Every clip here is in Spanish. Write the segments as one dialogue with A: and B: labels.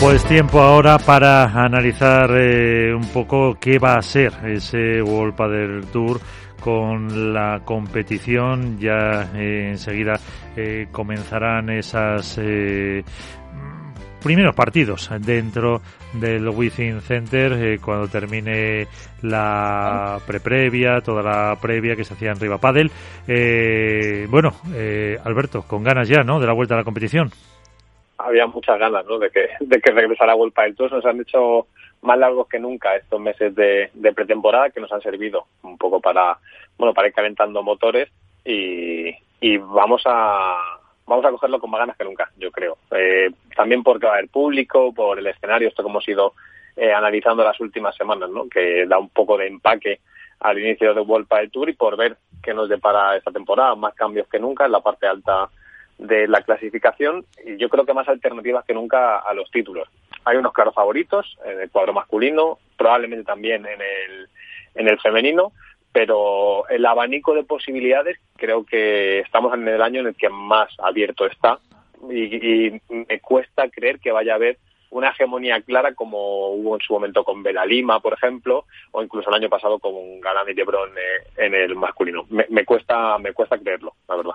A: Pues tiempo ahora para analizar eh, un poco qué va a ser ese World Padel Tour con la competición. Ya eh, enseguida eh, comenzarán esas primeros partidos dentro del Within Center cuando termine la pre-previa, toda la previa que se hacía en Riva Padel. bueno, Alberto, con ganas ya, ¿no? De la vuelta a la competición
B: había muchas ganas ¿no? de, que, de que regresara World del Tour. Nos han hecho más largos que nunca estos meses de, pretemporada que nos han servido un poco para bueno para ir calentando motores y, y vamos a vamos a cogerlo con más ganas que nunca, yo creo. Eh, también porque va a haber público, por el escenario, esto como hemos ido eh, analizando las últimas semanas, ¿no? que da un poco de empaque al inicio de World del Tour y por ver qué nos depara esta temporada, más cambios que nunca en la parte alta de la clasificación y yo creo que más alternativas que nunca a los títulos. Hay unos claros favoritos en el cuadro masculino, probablemente también en el, en el femenino, pero el abanico de posibilidades creo que estamos en el año en el que más abierto está y, y me cuesta creer que vaya a haber una hegemonía clara como hubo en su momento con Bela Lima, por ejemplo, o incluso el año pasado con Galán y Lebron eh, en el masculino. Me, cuesta me cuesta creerlo, la verdad.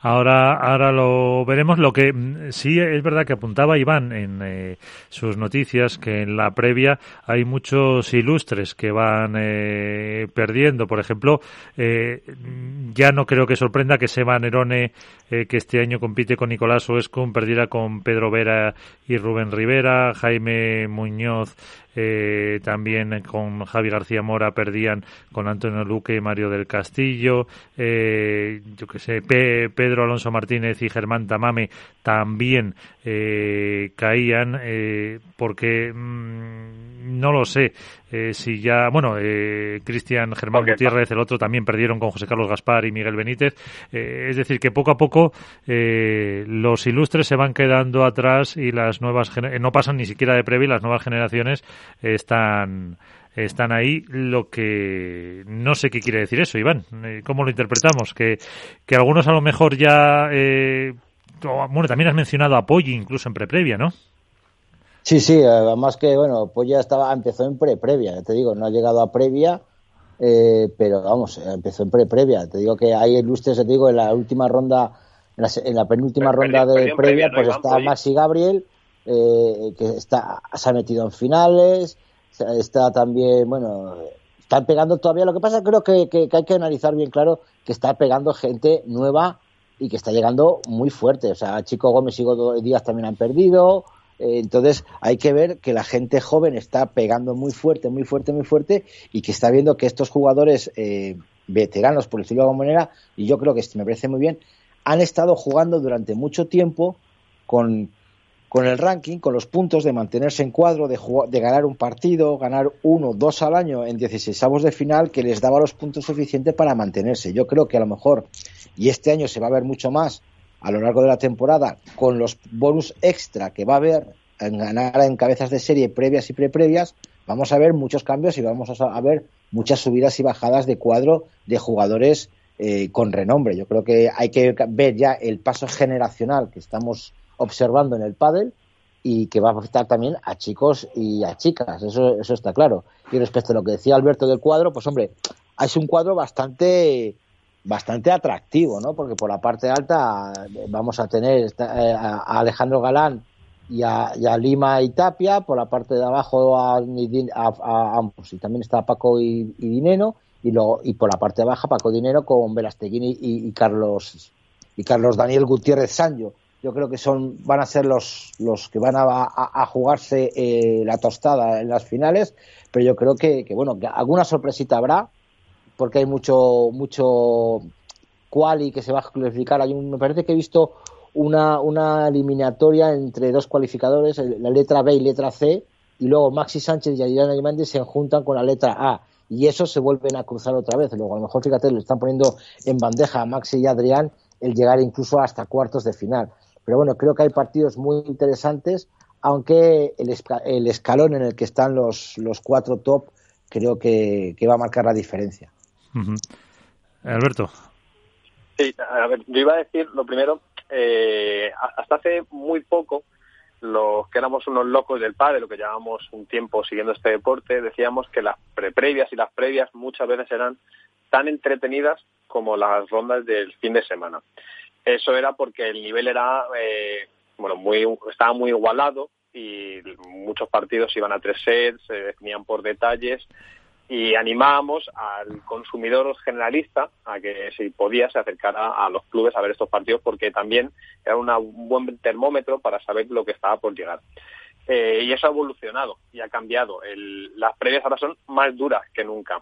A: Ahora ahora lo veremos. Lo que mm, sí es verdad que apuntaba Iván en eh, sus noticias que en la previa hay muchos ilustres que van eh, perdiendo. Por ejemplo, ya no creo que sorprenda que Seba Nerone, que este año compite con Nicolás Oescon, perdiera con Pedro Vera y Rubén Rivera Jaime Muñoz eh, también con Javi García Mora perdían con Antonio Luque y Mario del Castillo, eh, yo que sé, Pedro Alonso Martínez y Germán Tamame también eh, caían porque mm, no lo sé si ya, bueno, Cristian Germán Gutiérrez, el otro también perdieron con José Carlos Gaspar y Miguel Benítez, es decir, que poco a poco los ilustres se van quedando atrás y las nuevas no pasan ni siquiera de previa las nuevas generaciones están están ahí. Lo que no sé qué quiere decir eso, Iván. Eh, ¿Cómo lo interpretamos? Que, que algunos a lo mejor ya. Eh, bueno, también has mencionado a Poggi incluso en pre-previa, ¿no?
C: Sí, sí, además que, bueno, ya estaba, empezó en pre-previa, te digo, no ha llegado a previa, eh, pero vamos, empezó en pre-previa. Te digo que hay ilustres, te digo, en la última ronda, en la, penúltima ronda de previa, pues está Maxi Gabriel, eh, que está, se ha metido en finales, está también, bueno, están pegando todavía. Lo que pasa creo que, que, hay que analizar bien claro que está pegando gente nueva y que está llegando muy fuerte. O sea, Chico Gómez y Godo Díaz también han perdido. Eh, entonces hay que ver que la gente joven está pegando muy fuerte, muy fuerte, muy fuerte y que está viendo que estos jugadores eh, veteranos, por decirlo de alguna manera, y yo creo que me parece muy bien, han estado jugando durante mucho tiempo con, con el ranking, con los puntos de mantenerse en cuadro, de, de ganar un partido, ganar uno, dos al año en 16 avos de final, que les daba los puntos suficientes para mantenerse. Yo creo que a lo mejor, y este año se va a ver mucho más a lo largo de la temporada, con los bonus extra que va a haber en ganar en cabezas de serie previas y preprevias, vamos a ver muchos cambios y vamos a ver muchas subidas y bajadas de cuadro de jugadores eh, con renombre. Yo creo que hay que ver ya el paso generacional que estamos observando en el pádel y que va a afectar también a chicos y a chicas, eso, eso está claro. Y respecto a lo que decía Alberto del cuadro, pues hombre, es un cuadro bastante bastante atractivo, ¿no? Porque por la parte alta eh, vamos a tener eh, a Alejandro Galán y a, Lima y Tapia, por la parte de abajo a, ambos, y también está Paco y, Dinero, y, luego, y por la parte abajo Paco Dinero con Velasteguín y, Carlos y Carlos Daniel Gutiérrez Sancho yo creo que son van a ser los, los que van a, jugarse eh, la tostada en las finales, pero yo creo que, bueno, que alguna sorpresita habrá, porque hay mucho, mucho quali que se va a clasificar. Hay un, me parece que he visto una, una eliminatoria entre dos cualificadores, la letra B y letra C, y luego Maxi Sánchez y Adrián Ayimandi se juntan con la letra A y eso se vuelven a cruzar otra vez. Luego, a lo mejor, fíjate, le están poniendo en bandeja a Maxi y Adrián el llegar incluso hasta cuartos de final. Pero bueno, creo que hay partidos muy interesantes, aunque el, escalón en el que están los, los cuatro top creo que, va a marcar la diferencia.
A: Alberto.
B: Sí, a ver, yo iba a decir lo primero, eh, hasta hace muy poco, los que éramos unos locos del padre, lo que llevamos un tiempo siguiendo este deporte, decíamos que las preprevias y las previas muchas veces eran tan entretenidas como las rondas del fin de semana. Eso era porque el nivel era, eh, bueno, muy, estaba muy igualado y muchos partidos iban a tres sets, se definían por detalles y animábamos al consumidor generalista a que si podía se acercara a los clubes a ver estos partidos porque también era un buen termómetro para saber lo que estaba por llegar. Eh, y eso ha evolucionado y ha cambiado. las previas ahora son más duras que nunca.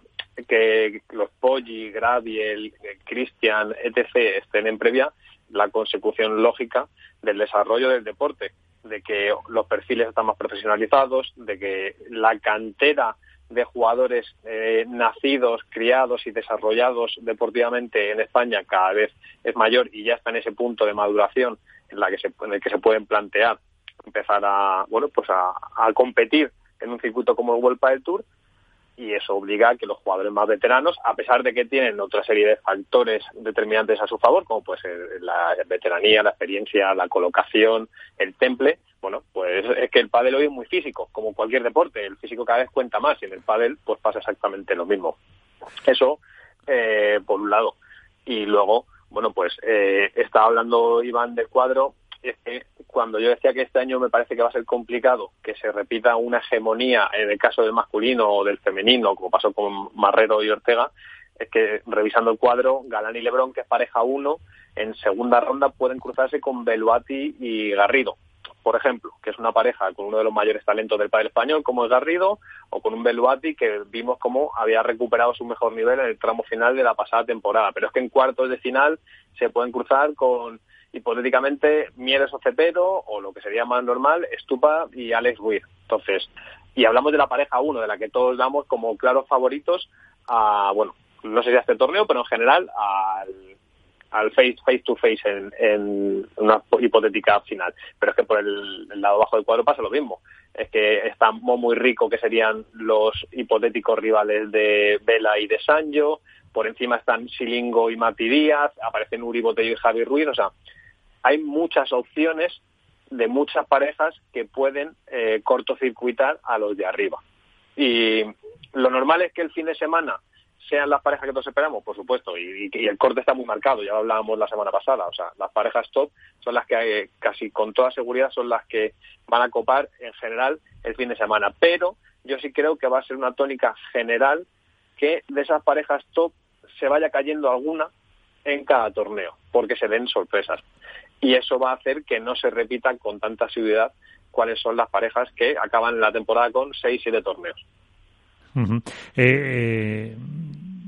B: Que los Poggi, Graviel, Christian, etc. estén en previa, la consecución lógica del desarrollo del deporte, de que los perfiles están más profesionalizados, de que la cantera de jugadores eh, nacidos, criados y desarrollados deportivamente en España cada vez es mayor y ya está en ese punto de maduración en, la que se, en el que se pueden plantear empezar a bueno pues a, competir en un circuito como el World del Tour y eso obliga a que los jugadores más veteranos, a pesar de que tienen otra serie de factores determinantes a su favor, como pues la veteranía, la experiencia, la colocación, el temple, bueno, pues es que el pádel hoy es muy físico, como cualquier deporte, el físico cada vez cuenta más y en el pádel pues pasa exactamente lo mismo. Eso eh, por un lado. Y luego, bueno, pues eh, estaba hablando Iván del cuadro es que cuando yo decía que este año me parece que va a ser complicado que se repita una hegemonía en el caso del masculino o del femenino, como pasó con Marrero y Ortega, es que revisando el cuadro, Galán y Lebrón, que es pareja uno, en segunda ronda pueden cruzarse con Beluati y Garrido, por ejemplo, que es una pareja con uno de los mayores talentos del padre español, como es Garrido, o con un Beluati que vimos cómo había recuperado su mejor nivel en el tramo final de la pasada temporada. Pero es que en cuartos de final se pueden cruzar con hipotéticamente Mieres o Cepero o lo que sería más normal, Estupa y Alex Ruiz. Entonces, y hablamos de la pareja 1, de la que todos damos como claros favoritos a, bueno, no sé si a este torneo, pero en general al, al face, face to face en, una hipotética final. Pero es que por el, lado bajo del cuadro pasa lo mismo. Es que está muy rico que serían los hipotéticos rivales de Vela y de Sancho. Por encima están Silingo y Mati Díaz. Aparecen Uri Botello y Javi Ruiz. O sea, hay muchas opciones de muchas parejas que pueden eh, cortocircuitar a los de arriba. Y lo normal es que el fin de semana sean las parejas que todos esperamos, por supuesto, y, el corte está muy marcado, ya lo hablábamos la semana pasada, o sea, las parejas top son las que eh, casi con toda seguridad son las que van a copar en general el fin de semana, pero yo sí creo que va a ser una tónica general que de esas parejas top se vaya cayendo alguna en cada torneo, porque se den sorpresas y eso va a hacer que no se repitan con tanta asiduidad cuáles son las parejas que acaban la temporada con seis, siete torneos.
A: Eh, eh,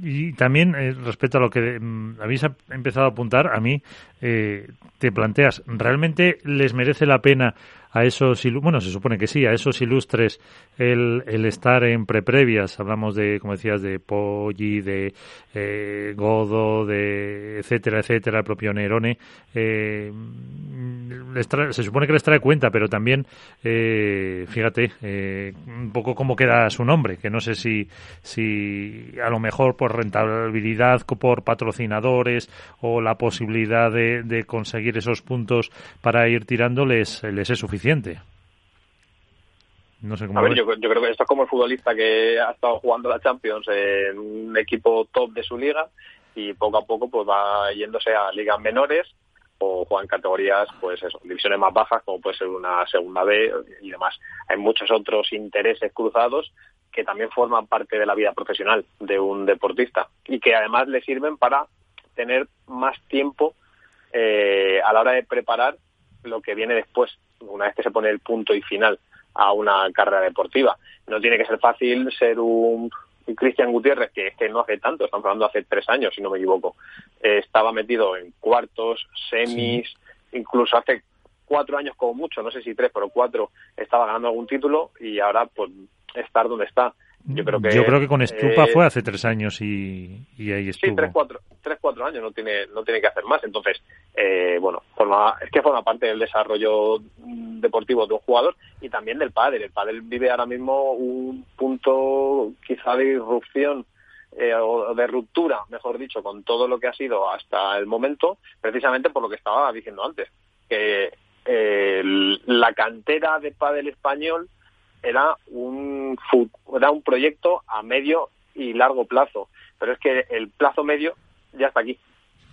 A: y también eh, respecto a lo que mm, habéis empezado a apuntar, a mí te planteas, ¿realmente les merece la pena a esos, bueno, se supone que sí, a esos ilustres el, el estar en preprevias, hablamos de, como decías, de Poggi, de eh, Godo, de etcétera, etcétera, el propio Nerone, eh, se supone que les trae cuenta, pero también, eh, fíjate, eh, un poco cómo queda su nombre, que no sé si, si a lo mejor por rentabilidad, por patrocinadores o la posibilidad de, de conseguir esos puntos para ir tirando les, les es suficiente no sé cómo
B: a ver, yo, creo que esto es como el futbolista que ha estado jugando la Champions en un equipo top de su liga y poco a poco pues va yéndose a ligas menores o juegan categorías, pues eso, divisiones más bajas, como puede ser una segunda B y demás. Hay muchos otros intereses cruzados que también forman parte de la vida profesional de un deportista y que además le sirven para tener más tiempo eh, a la hora de preparar lo que viene después, una vez que se pone el punto y final a una carrera deportiva. No tiene que ser fácil ser un Cristian Gutiérrez, que, que no hace tanto, estamos hablando hace tres años, si no me equivoco. Eh, estaba metido en cuartos, semis, incluso hace cuatro años como mucho, no sé si tres, pero cuatro, estaba ganando algún título y ahora pues estar donde está.
A: Yo creo que, Yo creo que con Estupa eh, fue hace tres años y, ahí estuvo.
B: Sí, tres cuatro, tres, cuatro años, no tiene, no tiene que hacer más. Entonces, eh, bueno, forma, es que forma parte del desarrollo deportivo de un jugador y también del padre. El padre vive ahora mismo un punto quizá de irrupción eh, o de ruptura, mejor dicho, con todo lo que ha sido hasta el momento, precisamente por lo que estaba diciendo antes, que la cantera de pádel español era un, era un proyecto a medio y largo plazo, pero es que el plazo medio ya está aquí.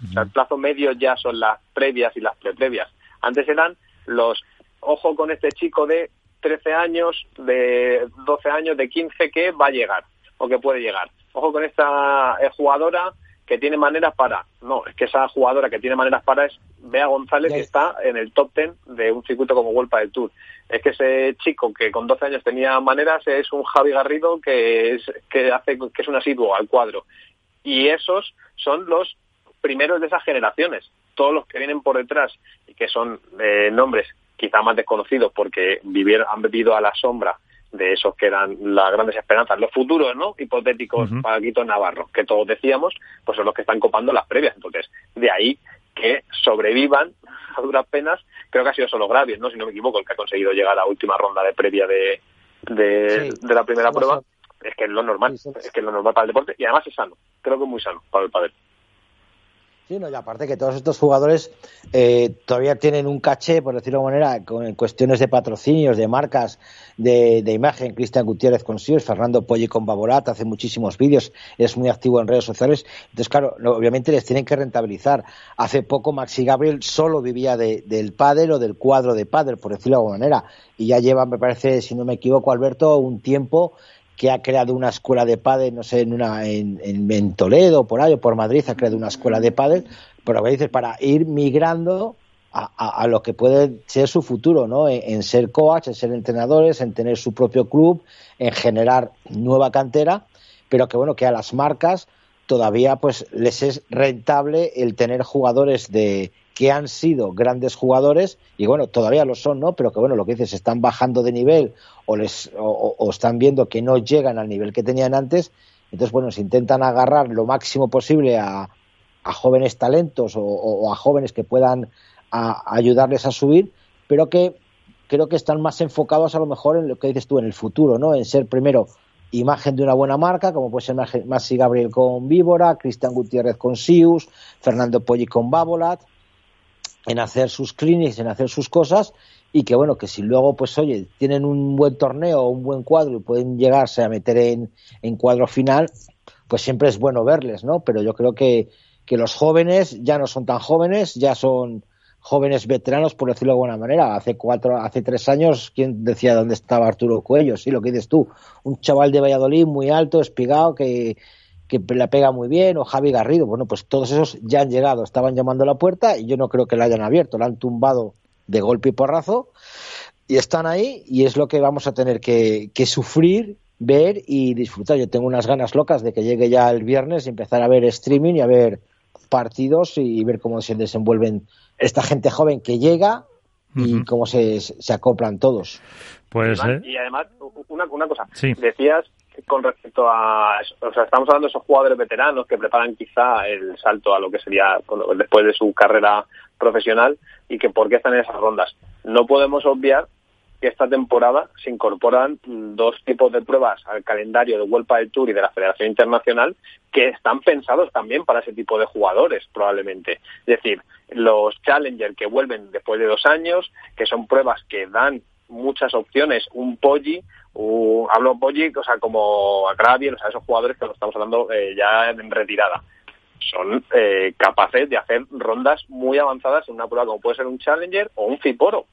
B: O sea, el plazo medio ya son las previas y las preprevias. Antes eran los, ojo con este chico de 13 años, de 12 años, de 15 que va a llegar o que puede llegar. Ojo con esta eh, jugadora que tiene maneras para. No, es que esa jugadora que tiene maneras para es Bea González, que está en el top 10 de un circuito como Vuelta del Tour. Es que ese chico que con 12 años tenía maneras es un Javi Garrido que es, que hace, que es un asiduo al cuadro. Y esos son los primeros de esas generaciones. Todos los que vienen por detrás y que son eh, nombres quizá más desconocidos porque vivieron, han vivido a la sombra de esos que eran las grandes esperanzas, los futuros, ¿no? Hipotéticos para Quito Navarro, que todos decíamos, pues son los que están copando las previas. Entonces, de ahí que sobrevivan a duras penas, creo que ha sido solo Gravies, ¿no? Si no me equivoco, el que ha conseguido llegar a la última ronda de previa de, de, la primera prueba. Es que es lo normal, es que es lo normal para el deporte y además es sano, creo que es muy sano para el padre.
C: Sí, no, y aparte que todos estos jugadores eh, todavía tienen un caché, por decirlo de alguna manera, con cuestiones de patrocinios, de marcas, de, imagen. Cristian Gutiérrez con Fernando Polli con Baborat, hace muchísimos vídeos, es muy activo en redes sociales. Entonces, claro, obviamente les tienen que rentabilizar. Hace poco Maxi Gabriel solo vivía del pádel o del cuadro de pádel, por decirlo de alguna manera. Y ya lleva, me parece, si no me equivoco, Alberto, un tiempo que ha creado una escuela de pádel, no sé, en, una, en, en, Toledo, por ahí, o por Madrid, ha creado una escuela de pádel, pero a veces para ir migrando a, a, lo que puede ser su futuro, ¿no? En, ser coach, en ser entrenadores, en tener su propio club, en generar nueva cantera, pero que bueno, que a las marcas todavía pues les es rentable el tener jugadores de que han sido grandes jugadores y bueno, todavía lo son, ¿no? Pero que bueno, lo que dices, están bajando de nivel o, les, o, están viendo que no llegan al nivel que tenían antes, entonces bueno, se intentan agarrar lo máximo posible a, a jóvenes talentos o, a jóvenes que puedan ayudarles a subir, pero que creo que están más enfocados a lo mejor en lo que dices tú, en el futuro, ¿no? En ser primero imagen de una buena marca, como puede ser Maxi Gabriel con Víbora, Cristian Gutiérrez con Sius, Fernando Poggi con Babolat, en hacer sus clinics, en hacer sus cosas y que bueno, que si luego pues oye, tienen un buen torneo un buen cuadro y pueden llegarse a meter en, en cuadro final, pues siempre es bueno verles, ¿no? Pero yo creo que, que los jóvenes ya no son tan jóvenes, ya son jóvenes veteranos, por decirlo de alguna manera. Hace cuatro, hace tres años, ¿quién decía dónde estaba Arturo Cuello? Sí, lo que dices tú. Un chaval de Valladolid muy alto, espigado, que, que la pega muy bien, o Javi Garrido. Bueno, pues todos esos ya han llegado, estaban llamando a la puerta y yo no creo que la hayan abierto, la han tumbado de golpe y porrazo y están ahí y es lo que vamos a tener que, sufrir, ver y disfrutar. Yo tengo unas ganas locas de que llegue ya el viernes y empezar a ver streaming y a ver partidos y ver cómo se desenvuelven esta gente joven que llega y cómo se, se acoplan todos.
A: Pues,
B: Y además, una, una cosa, decías con respecto a, o sea, estamos hablando de esos jugadores veteranos que preparan quizá el salto a lo que sería después de su carrera profesional y que por qué están en esas rondas. No podemos obviar que esta temporada se incorporan dos tipos de pruebas al calendario de World del Tour y de la Federación Internacional que están pensados también para ese tipo de jugadores, probablemente. Es decir, los Challenger que vuelven después de dos años, que son pruebas que dan muchas opciones, un Poggi, hablo Poggi, o sea, como a o sea, esos jugadores que lo estamos hablando eh, ya en retirada son eh, capaces de hacer rondas muy avanzadas en una prueba como puede ser un Challenger o un Fiporo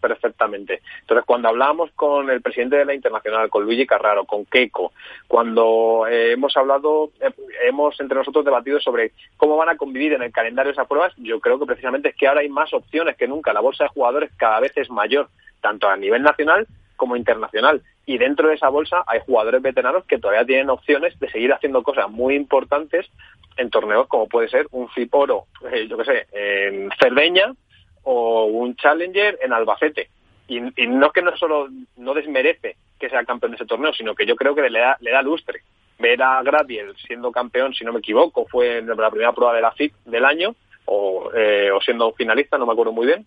B: perfectamente. Entonces, cuando hablábamos con el presidente de la Internacional, con Luigi Carraro, con Keiko, cuando eh, hemos hablado, eh, hemos entre nosotros debatido sobre cómo van a convivir en el calendario esas pruebas, yo creo que precisamente es que ahora hay más opciones que nunca. La bolsa de jugadores cada vez es mayor, tanto a nivel nacional como internacional. Y dentro de esa bolsa hay jugadores veteranos que todavía tienen opciones de seguir haciendo cosas muy importantes en torneos como puede ser un Fiporo, eh, yo qué sé, en Cerdeña o un Challenger en Albacete. Y, no es que no solo no desmerece que sea campeón de ese torneo, sino que yo creo que le da, le da lustre. Ver a Gradiel siendo campeón, si no me equivoco, fue en la primera prueba de la FIC del año, o, eh, o siendo finalista, no me acuerdo muy bien,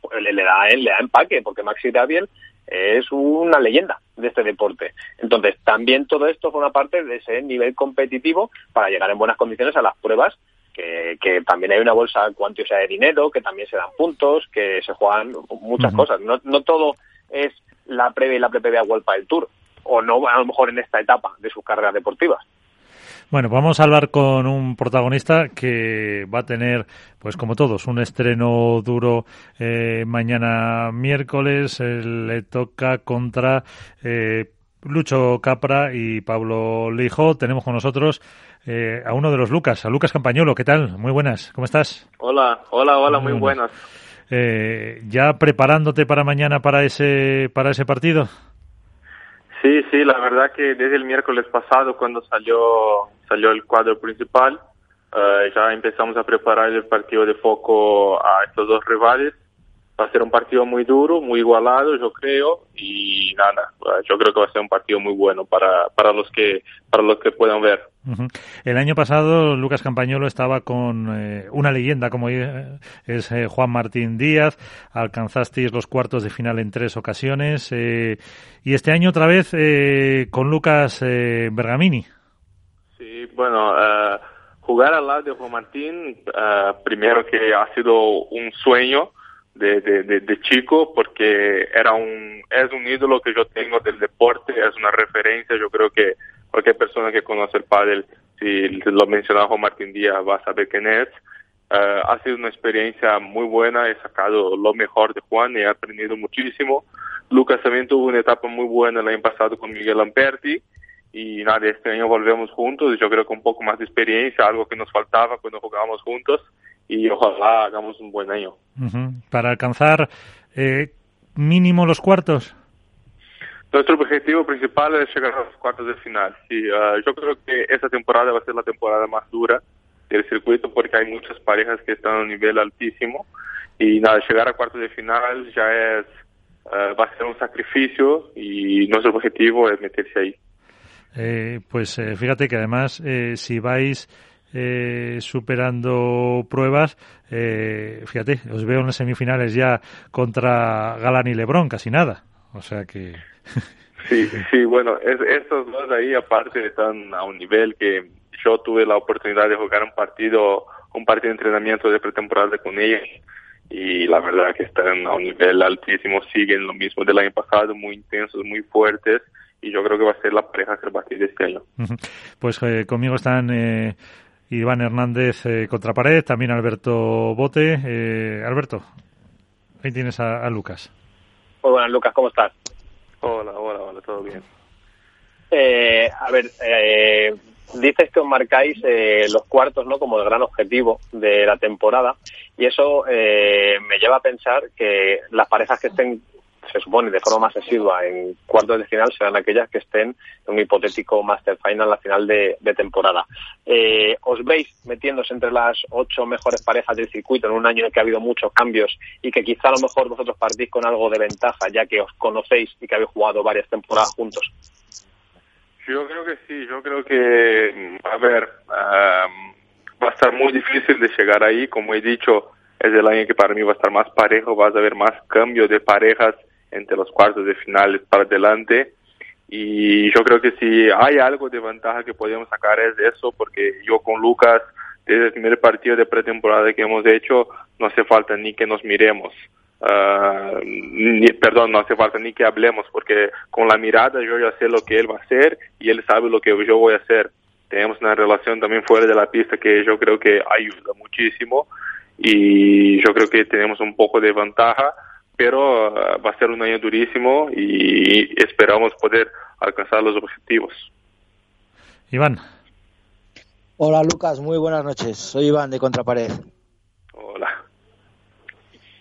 B: pues le, le, da, le da empaque, porque Maxi Gradiel es una leyenda de este deporte. Entonces, también todo esto forma parte de ese nivel competitivo para llegar en buenas condiciones a las pruebas, que, que también hay una bolsa cuantiosa de dinero, que también se dan puntos, que se juegan muchas cosas. No, no todo es la previa y la pre-previa World del Tour, o no a lo mejor en esta etapa de sus carreras deportivas.
A: Bueno, vamos a hablar con un protagonista que va a tener, pues como todos, un estreno duro eh, mañana miércoles. le toca contra eh, Lucho Capra y Pablo Lijo. Tenemos con nosotros eh, a uno de los Lucas, a Lucas Campañolo. ¿Qué tal? Muy buenas, ¿cómo estás?
D: Hola, hola, hola, muy, buenas.
A: ¿Ya preparándote para mañana para ese, para ese partido?
D: Sí, sí, la verdad que desde el miércoles pasado cuando salió, salió el cuadro principal, eh, ya empezamos a preparar el partido de foco a estos dos rivales. Va a ser un partido muy duro, muy igualado, yo creo, y nada, yo creo que va a ser un partido muy bueno para, para los que para los que puedan ver.
A: El año pasado Lucas Campañolo estaba con eh, una leyenda como es eh, Juan Martín Díaz, alcanzasteis los cuartos de final en tres ocasiones eh, y este año otra vez con Lucas Bergamini.
D: Sí, bueno, jugar al lado de Juan Martín, primero que ha sido un sueño de, de, de, chico porque era un, es un ídolo que yo tengo del deporte, es una referencia, yo creo que cualquier persona que conoce el pádel, si lo menciona Juan Martín Díaz, va a saber quién es. Uh, ha sido una experiencia muy buena, he sacado lo mejor de Juan y he aprendido muchísimo. Lucas también tuvo una etapa muy buena el año pasado con Miguel Lamperti y nada, este año volvemos juntos, yo creo que un poco más de experiencia, algo que nos faltaba cuando jugábamos juntos y ojalá hagamos un buen año.
A: Uh -huh. Para alcanzar eh, mínimo los cuartos.
D: Nuestro objetivo principal es llegar a los cuartos de final. Sí, uh, yo creo que esta temporada va a ser la temporada más dura del circuito porque hay muchas parejas que están a un nivel altísimo y nada, llegar a cuartos de final ya es, uh, va a ser un sacrificio y nuestro objetivo es meterse ahí.
A: Eh, pues eh, fíjate que además eh, si vais eh, superando pruebas, eh, fíjate, os veo en las semifinales ya contra Galán y Lebrón, casi nada. O sea que
D: Sí, sí, bueno, es, estos dos ahí aparte están a un nivel que yo tuve la oportunidad de jugar un partido, un partido de entrenamiento de pretemporada con ellos y la verdad que están a un nivel altísimo, siguen lo mismo del año pasado, muy intensos, muy fuertes y yo creo que va a ser la pareja que va a de este año.
A: Pues eh, conmigo están eh, Iván Hernández eh, contra pared, también Alberto Bote. Eh, Alberto, ahí tienes a, a Lucas.
B: Muy buenas, Lucas, ¿cómo estás?
D: Hola, hola, hola, todo bien.
B: Eh, a ver, eh, dices que os marcáis eh, los cuartos no como el gran objetivo de la temporada y eso eh, me lleva a pensar que las parejas que estén se supone de forma más asidua en cuartos de final serán aquellas que estén en un hipotético Master Final a final de, de temporada. Eh, ¿Os veis metiéndose entre las ocho mejores parejas del circuito en un año en el que ha habido muchos cambios y que quizá a lo mejor vosotros partís con algo de ventaja ya que os conocéis y que habéis jugado varias temporadas juntos?
D: Yo creo que sí, yo creo que, a ver, um, va a estar muy difícil de llegar ahí, como he dicho, es el año que para mí va a estar más parejo, vas a ver más cambio de parejas entre los cuartos de finales para adelante. Y yo creo que si hay algo de ventaja que podemos sacar es eso, porque yo con Lucas, desde el primer partido de pretemporada que hemos hecho, no hace falta ni que nos miremos. Uh, perdón, no hace falta ni que hablemos, porque con la mirada yo ya sé lo que él va a hacer y él sabe lo que yo voy a hacer. Tenemos una relación también fuera de la pista que yo creo que ayuda muchísimo y yo creo que tenemos un poco de ventaja pero uh, va a ser un año durísimo y esperamos poder alcanzar los objetivos.
A: Iván.
C: Hola Lucas, muy buenas noches. Soy Iván de Contrapared.
D: Hola.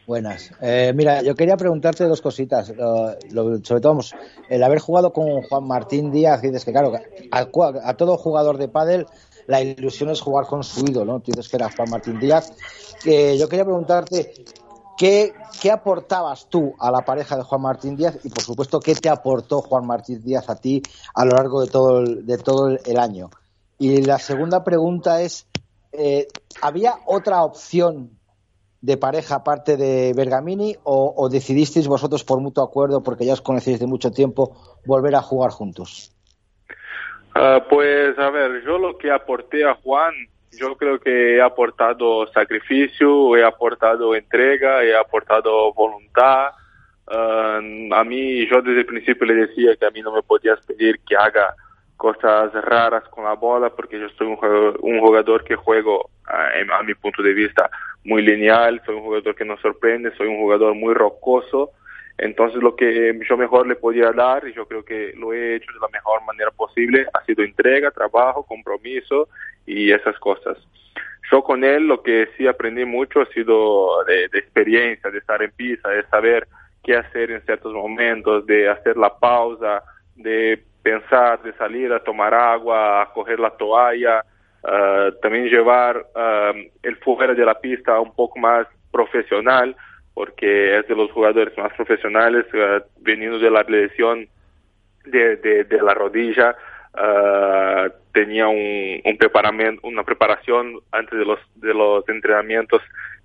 C: Buenas. Eh, mira, yo quería preguntarte dos cositas. Lo, lo, sobre todo, vamos, el haber jugado con Juan Martín Díaz, dices que claro, a, a, todo jugador de pádel la ilusión es jugar con su ídolo, ¿no? Tú dices que era Juan Martín Díaz. Eh, yo quería preguntarte, ¿qué, ¿qué aportabas tú a la pareja de Juan Martín Díaz y, por supuesto, qué te aportó Juan Martín Díaz a ti a lo largo de todo el, de todo el año? Y la segunda pregunta es, eh, ¿había otra opción de pareja aparte de Bergamini o, decidisteis vosotros por mutuo acuerdo, porque ya os conocéis de mucho tiempo, volver a jugar juntos?
D: Uh, pues a ver, yo lo que aporté a Juan, yo creo que he aportado sacrificio, he aportado entrega, he aportado voluntad. Uh, a mí, yo desde el principio le decía que a mí no me podías pedir que haga cosas raras con la bola porque yo soy un jugador, un jugador que juego a, a mi punto de vista muy lineal, soy un jugador que nos sorprende, soy un jugador muy rocoso, entonces lo que yo mejor le podía dar, y yo creo que lo he hecho de la mejor manera posible, ha sido entrega, trabajo, compromiso y esas cosas. Yo con él lo que sí aprendí mucho ha sido de, experiencia, de estar en pista, de saber qué hacer en ciertos momentos, de hacer la pausa, de pensar, de salir a tomar agua, a coger la toalla, uh, también llevar uh, el fuera de la pista un poco más profesional, porque es de los jugadores más profesionales, uh, veniendo de la lesión de, de, de la rodilla, tenía un, un preparamiento, una preparación antes de los, de los entrenamientos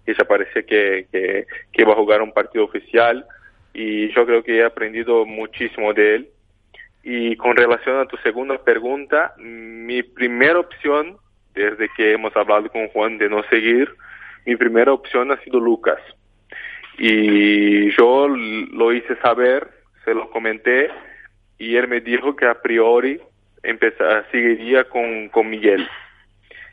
D: que ya parecía que, que, que iba a jugar un partido oficial y yo creo que he aprendido muchísimo de él y con relación a tu segunda pregunta, mi primera opción, desde que hemos hablado con Juan de no seguir, mi primera opción ha sido Lucas. Y yo lo hice saber, se lo comenté, y él me dijo que a priori empezar, seguiría con, con Miguel.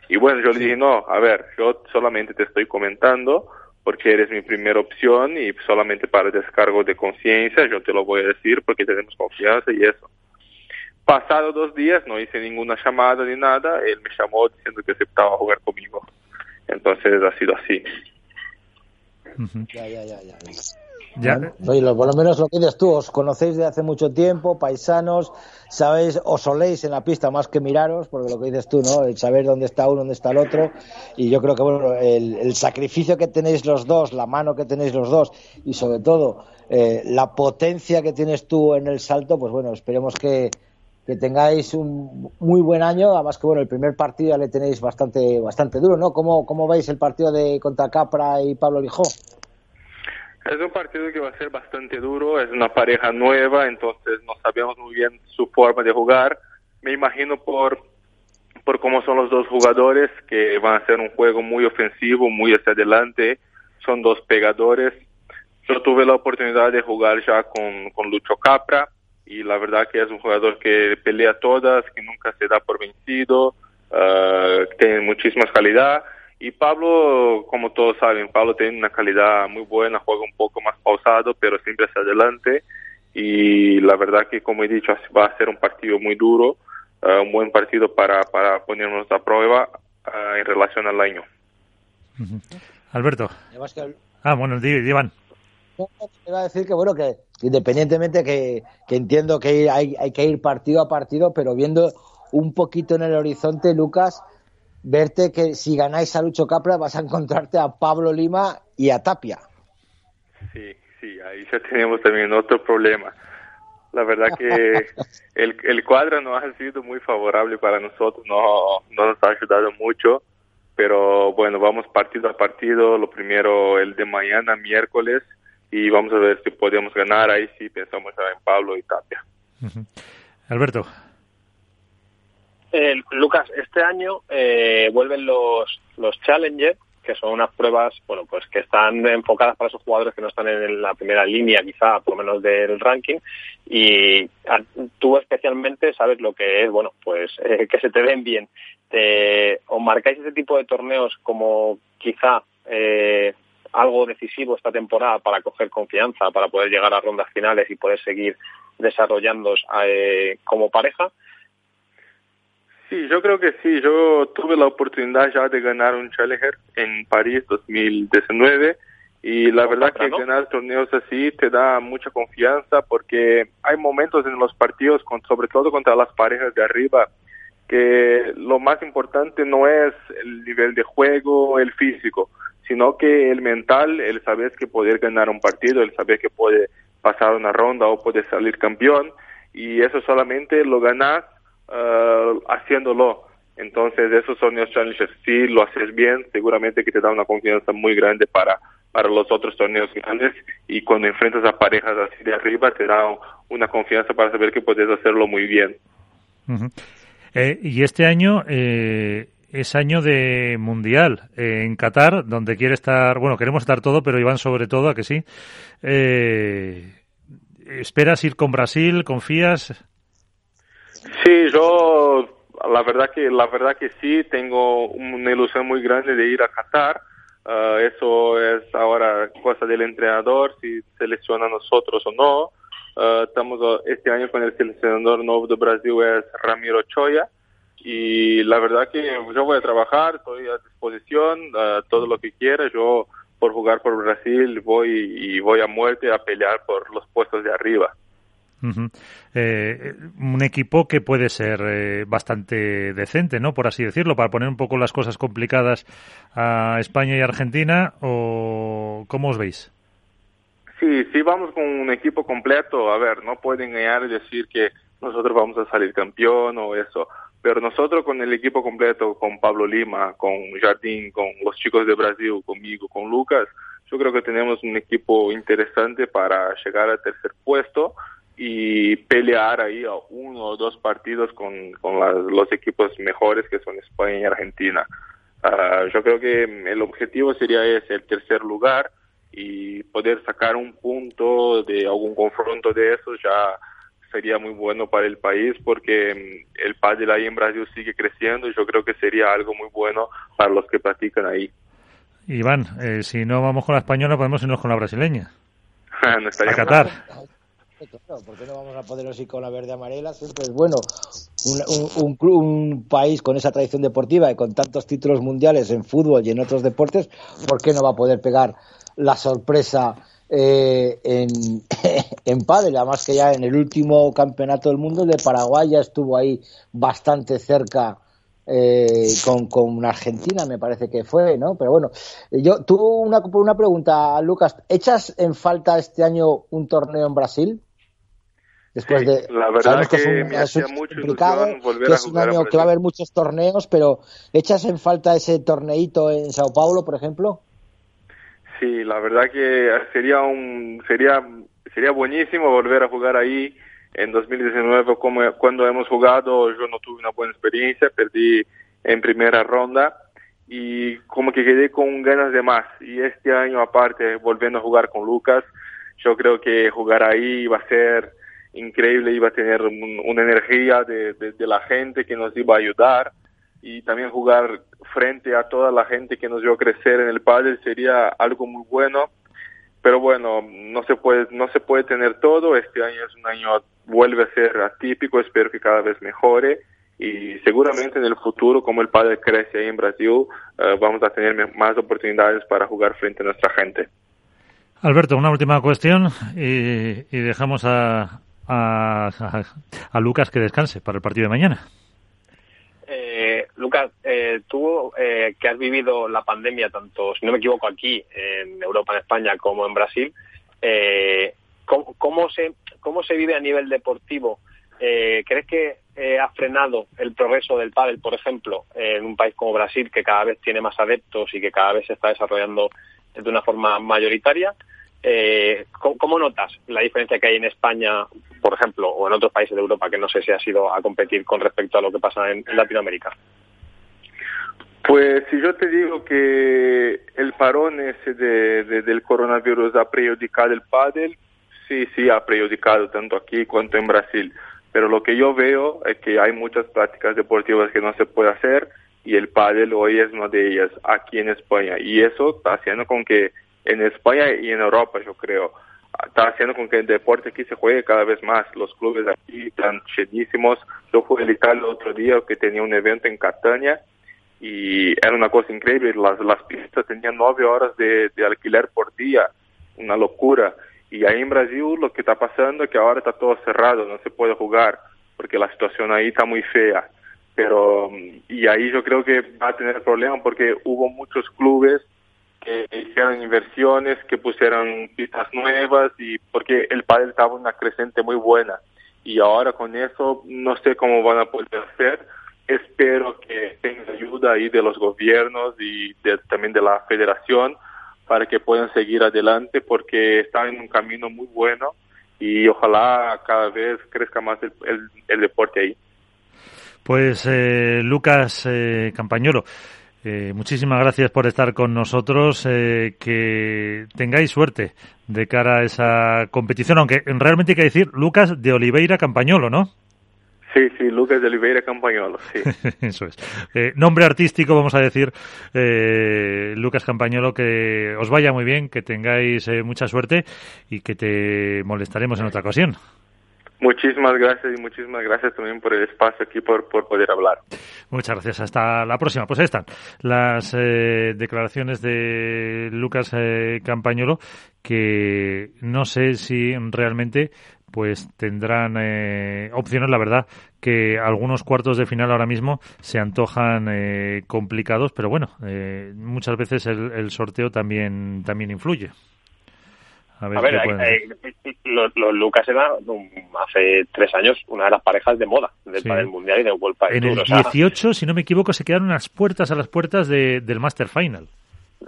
D: Y bueno, yo le dije, no, a ver, yo solamente te estoy comentando porque eres mi primera opción y solamente para descargo de conciencia yo te lo voy a decir porque tenemos confianza y eso. Pasado dos días no hice ninguna llamada ni nada, él me llamó diciendo que aceptaba jugar conmigo. Entonces ha sido así.
C: Uh -huh. Ya, ya, ya, ya. Ya. Oye, por lo menos lo que dices tú, os conocéis de hace mucho tiempo, paisanos, sabéis, os soléis en la pista más que miraros, porque lo que dices tú, ¿no? El saber dónde está uno, dónde está el otro, y yo creo que, bueno, el, el sacrificio que tenéis los dos, la mano que tenéis los dos, y sobre todo eh, la potencia que tienes tú en el salto, pues bueno, esperemos que, que tengáis un muy buen año, además que bueno, el primer partido ya le tenéis bastante bastante duro, ¿no? ¿Cómo, cómo veis el partido de contra Capra y Pablo Lijó?
D: Es un partido que va a ser bastante duro, es una pareja nueva, entonces no sabemos muy bien su forma de jugar. Me imagino por, por cómo son los dos jugadores, que van a hacer un juego muy ofensivo, muy hacia adelante, son dos pegadores. Yo tuve la oportunidad de jugar ya con, con Lucho Capra, y la verdad que es un jugador que pelea todas, que nunca se da por vencido, uh, tiene muchísima calidad. Y Pablo, como todos saben, Pablo tiene una calidad muy buena, juega un poco más pausado, pero siempre hacia adelante. Y la verdad que, como he dicho, va a ser un partido muy duro, uh, un buen partido para, para ponernos a prueba uh, en relación al año.
A: Uh -huh. Alberto. Ah, bueno, Iván.
C: Iba a decir que, bueno, que independientemente que, que entiendo que hay, hay, que ir partido a partido, pero viendo un poquito en el horizonte, Lucas, verte que si ganáis a Lucho Capra vas a encontrarte a Pablo Lima y a Tapia.
D: Sí, sí, ahí ya tenemos también otro problema. La verdad que el, el cuadro no ha sido muy favorable para nosotros, no, no nos ha ayudado mucho, pero bueno, vamos partido a partido. Lo primero, el de mañana, miércoles, y vamos a ver si podemos ganar. Ahí sí pensamos en Pablo y Tapia.
A: Uh -huh. Alberto.
B: Eh, Lucas, este año eh, vuelven los, los Challenger, que son unas pruebas, bueno, pues que están enfocadas para esos jugadores que no están en la primera línea, quizá, por lo menos del ranking, y a, tú especialmente sabes lo que es, bueno, pues eh, que se te ven bien. Te, ¿Os marcáis ese tipo de torneos como quizá eh, algo decisivo esta temporada para coger confianza, para poder llegar a rondas finales y poder seguir desarrollándoos eh, como pareja?
D: Sí, yo creo que sí. Yo tuve la oportunidad ya de ganar un Challenger en París 2019 y la verdad que ganar torneos así te da mucha confianza porque hay momentos en los partidos, con, sobre todo contra las parejas de arriba, que lo más importante no es el nivel de juego, el físico, sino que el mental, el saber que poder ganar un partido, el saber que puede pasar una ronda o puede salir campeón, y eso solamente lo ganas uh, haciéndolo. Entonces, esos son los challenges. Si lo haces bien, seguramente que te da una confianza muy grande para, para los otros torneos grandes y cuando enfrentas a parejas así de arriba, te da una confianza para saber que puedes hacerlo muy bien.
A: eh, y este año eh, es año de mundial eh, en Qatar, donde quiere estar, bueno, queremos estar todo, pero Iván sobre todo, a que sí. ¿Esperas ir con Brasil? ¿Confías?
D: Sí, la verdad que la verdad que sí tengo una ilusión muy grande de ir a Qatar. Uh, eso es ahora cosa del entrenador si selecciona a nosotros o no. Uh, estamos este año con el seleccionador nuevo de Brasil es Ramiro Choya y la verdad que yo voy a trabajar, estoy a disposición, uh, todo lo que quiera. Yo por jugar por Brasil voy y voy a muerte a pelear por los puestos de arriba.
A: Eh, un equipo que puede ser eh, bastante decente, ¿no? Por así decirlo, para poner un poco las cosas complicadas a España y Argentina, ¿o cómo os veis?
D: Sí, sí, vamos con un equipo completo. A ver, no pueden engañar y decir que nosotros vamos a salir campeón o eso. Pero nosotros con el equipo completo, con Pablo Lima, con Jardín, con los chicos de Brasil, conmigo, con Lucas, yo creo que tenemos un equipo interesante para llegar al tercer puesto y pelear ahí a uno o dos partidos con, con las, los equipos mejores que son España y Argentina. Uh, yo creo que el objetivo sería ese, el tercer lugar y poder sacar un punto de algún confronto de esos ya sería muy bueno para el país porque el pádel ahí en Brasil sigue creciendo y yo creo que sería algo muy bueno para los que practican ahí.
A: Iván, eh, si no vamos con la española podemos irnos con la brasileña.
D: no
A: a Qatar.
C: Claro, ¿por qué no vamos a poder ir con la verde amarela? Siempre es bueno. Un, un, un, país con esa tradición deportiva y con tantos títulos mundiales en fútbol y en otros deportes, ¿por qué no va a poder pegar la sorpresa eh, en, en pádel? Además que ya en el último campeonato del mundo de Paraguay ya estuvo ahí bastante cerca eh, con, con Argentina, me parece que fue, ¿no? Pero bueno, yo tuve una, una pregunta, Lucas. ¿Echas en falta este año un torneo en Brasil? Después
D: sí,
C: de,
D: la verdad que, es un, me hacía mucho complicado,
C: que es un año que va a haber muchos torneos, pero ¿echas en falta ese torneito en Sao Paulo, por ejemplo?
D: Sí, la verdad que sería un sería sería buenísimo volver a jugar ahí en 2019 como cuando hemos jugado. Yo no tuve una buena experiencia perdí en primera ronda y como que quedé con ganas de más. Y este año aparte volviendo a jugar con Lucas yo creo que jugar ahí va a ser increíble iba a tener un, una energía de, de, la gente que nos iba a ayudar y también jugar frente a toda la gente que nos vio crecer en el pádel sería algo muy bueno. Pero bueno no se puede no se puede tener todo. Este año es un año vuelve a ser atípico. Espero que cada vez mejore y seguramente en el futuro como el pádel crece ahí en Brasil uh, vamos a tener más oportunidades para jugar frente a nuestra gente.
A: Alberto, una última cuestión y, y dejamos a, a, a, Lucas que descanse para el partido de mañana.
B: Eh, Lucas, eh, tú eh, que has vivido la pandemia tanto, si no me equivoco, aquí en Europa, en España, como en Brasil, eh, ¿cómo, ¿cómo, se, ¿cómo se vive a nivel deportivo? Eh, ¿Crees que ha frenado el progreso del pádel, por ejemplo, en un país como Brasil, que cada vez tiene más adeptos y que cada vez se está desarrollando de una forma mayoritaria? Eh, ¿cómo, ¿cómo, notas la diferencia que hay en España, por ejemplo, o en otros países de Europa que no sé si ha sido a competir con respecto a lo que pasa en, Latinoamérica?
D: Pues si yo te digo que el parón ese de, de, del coronavirus ha prejudicado el pádel, sí, sí ha prejudicado tanto aquí cuanto en Brasil. Pero lo que yo veo es que hay muchas prácticas deportivas que no se puede hacer y el pádel hoy es una de ellas aquí en España. Y eso está haciendo con que en España y en Europa, yo creo. Está haciendo con que el deporte aquí se juegue cada vez más. Los clubes aquí están llenísimos. Yo fui a Italia el otro día que tenía un evento en Catania y era una cosa increíble. Las, pistas tenían nueve horas de, de alquiler por día. Una locura. Y ahí en Brasil lo que está pasando es que ahora está todo cerrado, no se puede jugar porque la situación ahí está muy fea. Pero, y ahí yo creo que va a tener problemas porque hubo muchos clubes que hicieran inversiones, que pusieran pistas nuevas y porque el padre estaba una creciente muy buena y ahora con eso no sé cómo van a poder hacer. Espero que tengan ayuda ahí de los gobiernos y también de la federación para que puedan seguir adelante porque están en un camino muy bueno y ojalá cada vez crezca más el, el, deporte ahí.
A: Pues eh, Lucas eh, Campañolo, eh, muchísimas gracias por estar con nosotros. Eh, que tengáis suerte de cara a esa competición, aunque realmente hay que decir Lucas de Oliveira Campañolo, ¿no?
D: Sí, sí, Lucas de Oliveira Campañolo, sí.
A: Eso es. Eh, nombre artístico, vamos a decir, Lucas Campañolo, que os vaya muy bien, que tengáis mucha suerte y que te molestaremos en otra ocasión.
D: Muchísimas gracias y muchísimas gracias también por el espacio aquí, por, por poder hablar.
A: Muchas gracias. Hasta la próxima. Pues ahí están las eh, declaraciones de Lucas eh, Campañolo, que no sé si realmente pues tendrán eh, opciones, la verdad, que algunos cuartos de final ahora mismo se antojan eh, complicados, pero bueno, eh, muchas veces el, el sorteo también, también influye.
B: A ver, los, Lucas eran hace tres años una de las parejas de moda del Mundial y del World
A: En el 18, si no me equivoco, se quedaron unas puertas a las puertas del Master Final.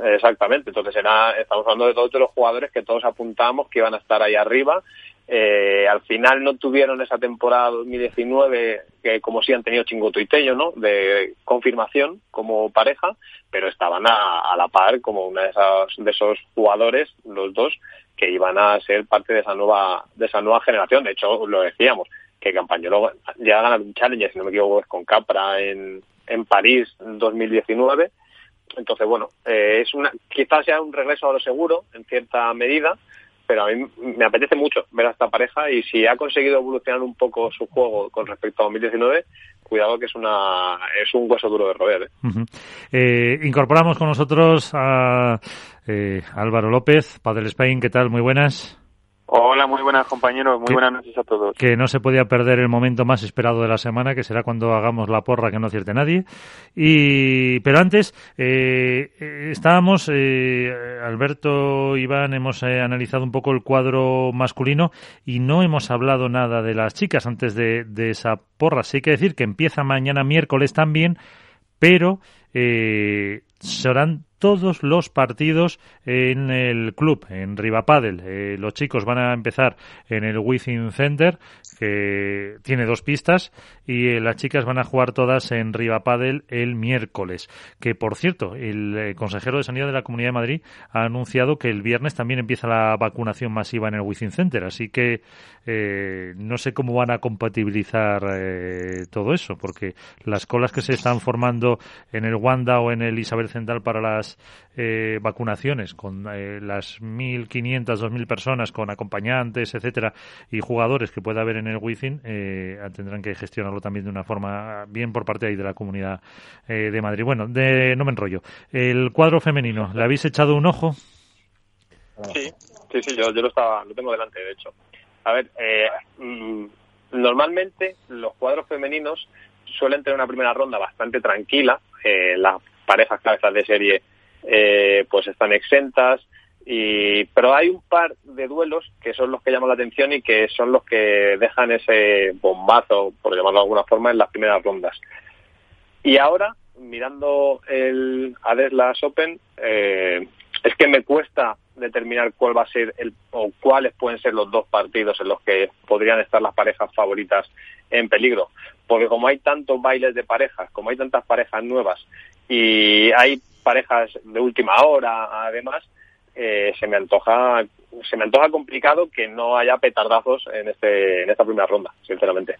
B: Exactamente, entonces era, estamos hablando de todos los jugadores que todos apuntamos que iban a estar ahí arriba. Eh, al final no tuvieron esa temporada 2019 que como si han tenido Chingoto y Tello, ¿no? De confirmación como pareja, pero estaban a, la par como una de de esos jugadores, los dos, que iban a ser parte de esa nueva de esa nueva generación. De hecho, lo decíamos, que Campañolo llega a ganar un challenge, si no me equivoco, con Capra en, en París en 2019. Entonces, bueno, eh, es una quizás sea un regreso a lo seguro, en cierta medida, pero a mí me apetece mucho ver a esta pareja y si ha conseguido evolucionar un poco su juego con respecto a 2019, cuidado que es una es un hueso duro de roer. ¿eh?
A: Eh, incorporamos con nosotros a eh, Álvaro López, Padel Spain, ¿qué tal? Muy buenas.
E: Hola, muy buenas compañeros, muy buenas noches a todos.
A: Que no se podía perder el momento más esperado de la semana, que será cuando hagamos la porra que no acierte nadie. Y pero antes eh, estábamos, eh, Alberto, Iván, hemos eh, analizado un poco el cuadro masculino y no hemos hablado nada de las chicas antes de, de esa porra. Sí hay que decir que empieza mañana miércoles también, pero eh, serán todos los partidos en el club, en Rivapadel. Eh, los chicos van a empezar en el Within Center, que tiene dos pistas, y eh, las chicas van a jugar todas en Rivapadel el miércoles. Que, por cierto, el eh, consejero de Sanidad de la Comunidad de Madrid ha anunciado que el viernes también empieza la vacunación masiva en el Within Center. Así que no sé cómo van a compatibilizar todo eso, porque las colas que se están formando en el Wanda o en el Isabel Central para las eh, vacunaciones con eh, las 1.500, 2.000 personas con acompañantes, etcétera, y jugadores que pueda haber en el Within, eh, tendrán que gestionarlo también de una forma bien por parte ahí de la comunidad de Madrid. Bueno, de, no me enrollo. El cuadro femenino, ¿le habéis echado un ojo?
B: Sí, sí, sí, yo, lo, estaba, lo tengo delante, de hecho. A ver, mm, normalmente los cuadros femeninos suelen tener una primera ronda bastante tranquila. Las parejas cabezas de serie eh, pues están exentas. Y, pero hay un par de duelos que son los que llaman la atención y que son los que dejan ese bombazo, por llamarlo de alguna forma, en las primeras rondas. Y ahora, mirando el Adeslas Open, eh, es que me cuesta determinar cuál va a ser el, o cuáles pueden ser los dos partidos en los que podrían estar las parejas favoritas en peligro. Porque como hay tantos bailes de parejas, como hay tantas parejas nuevas y hay parejas de última hora además eh, se me antoja se me antoja complicado que no haya petardazos en este en esta primera ronda sinceramente.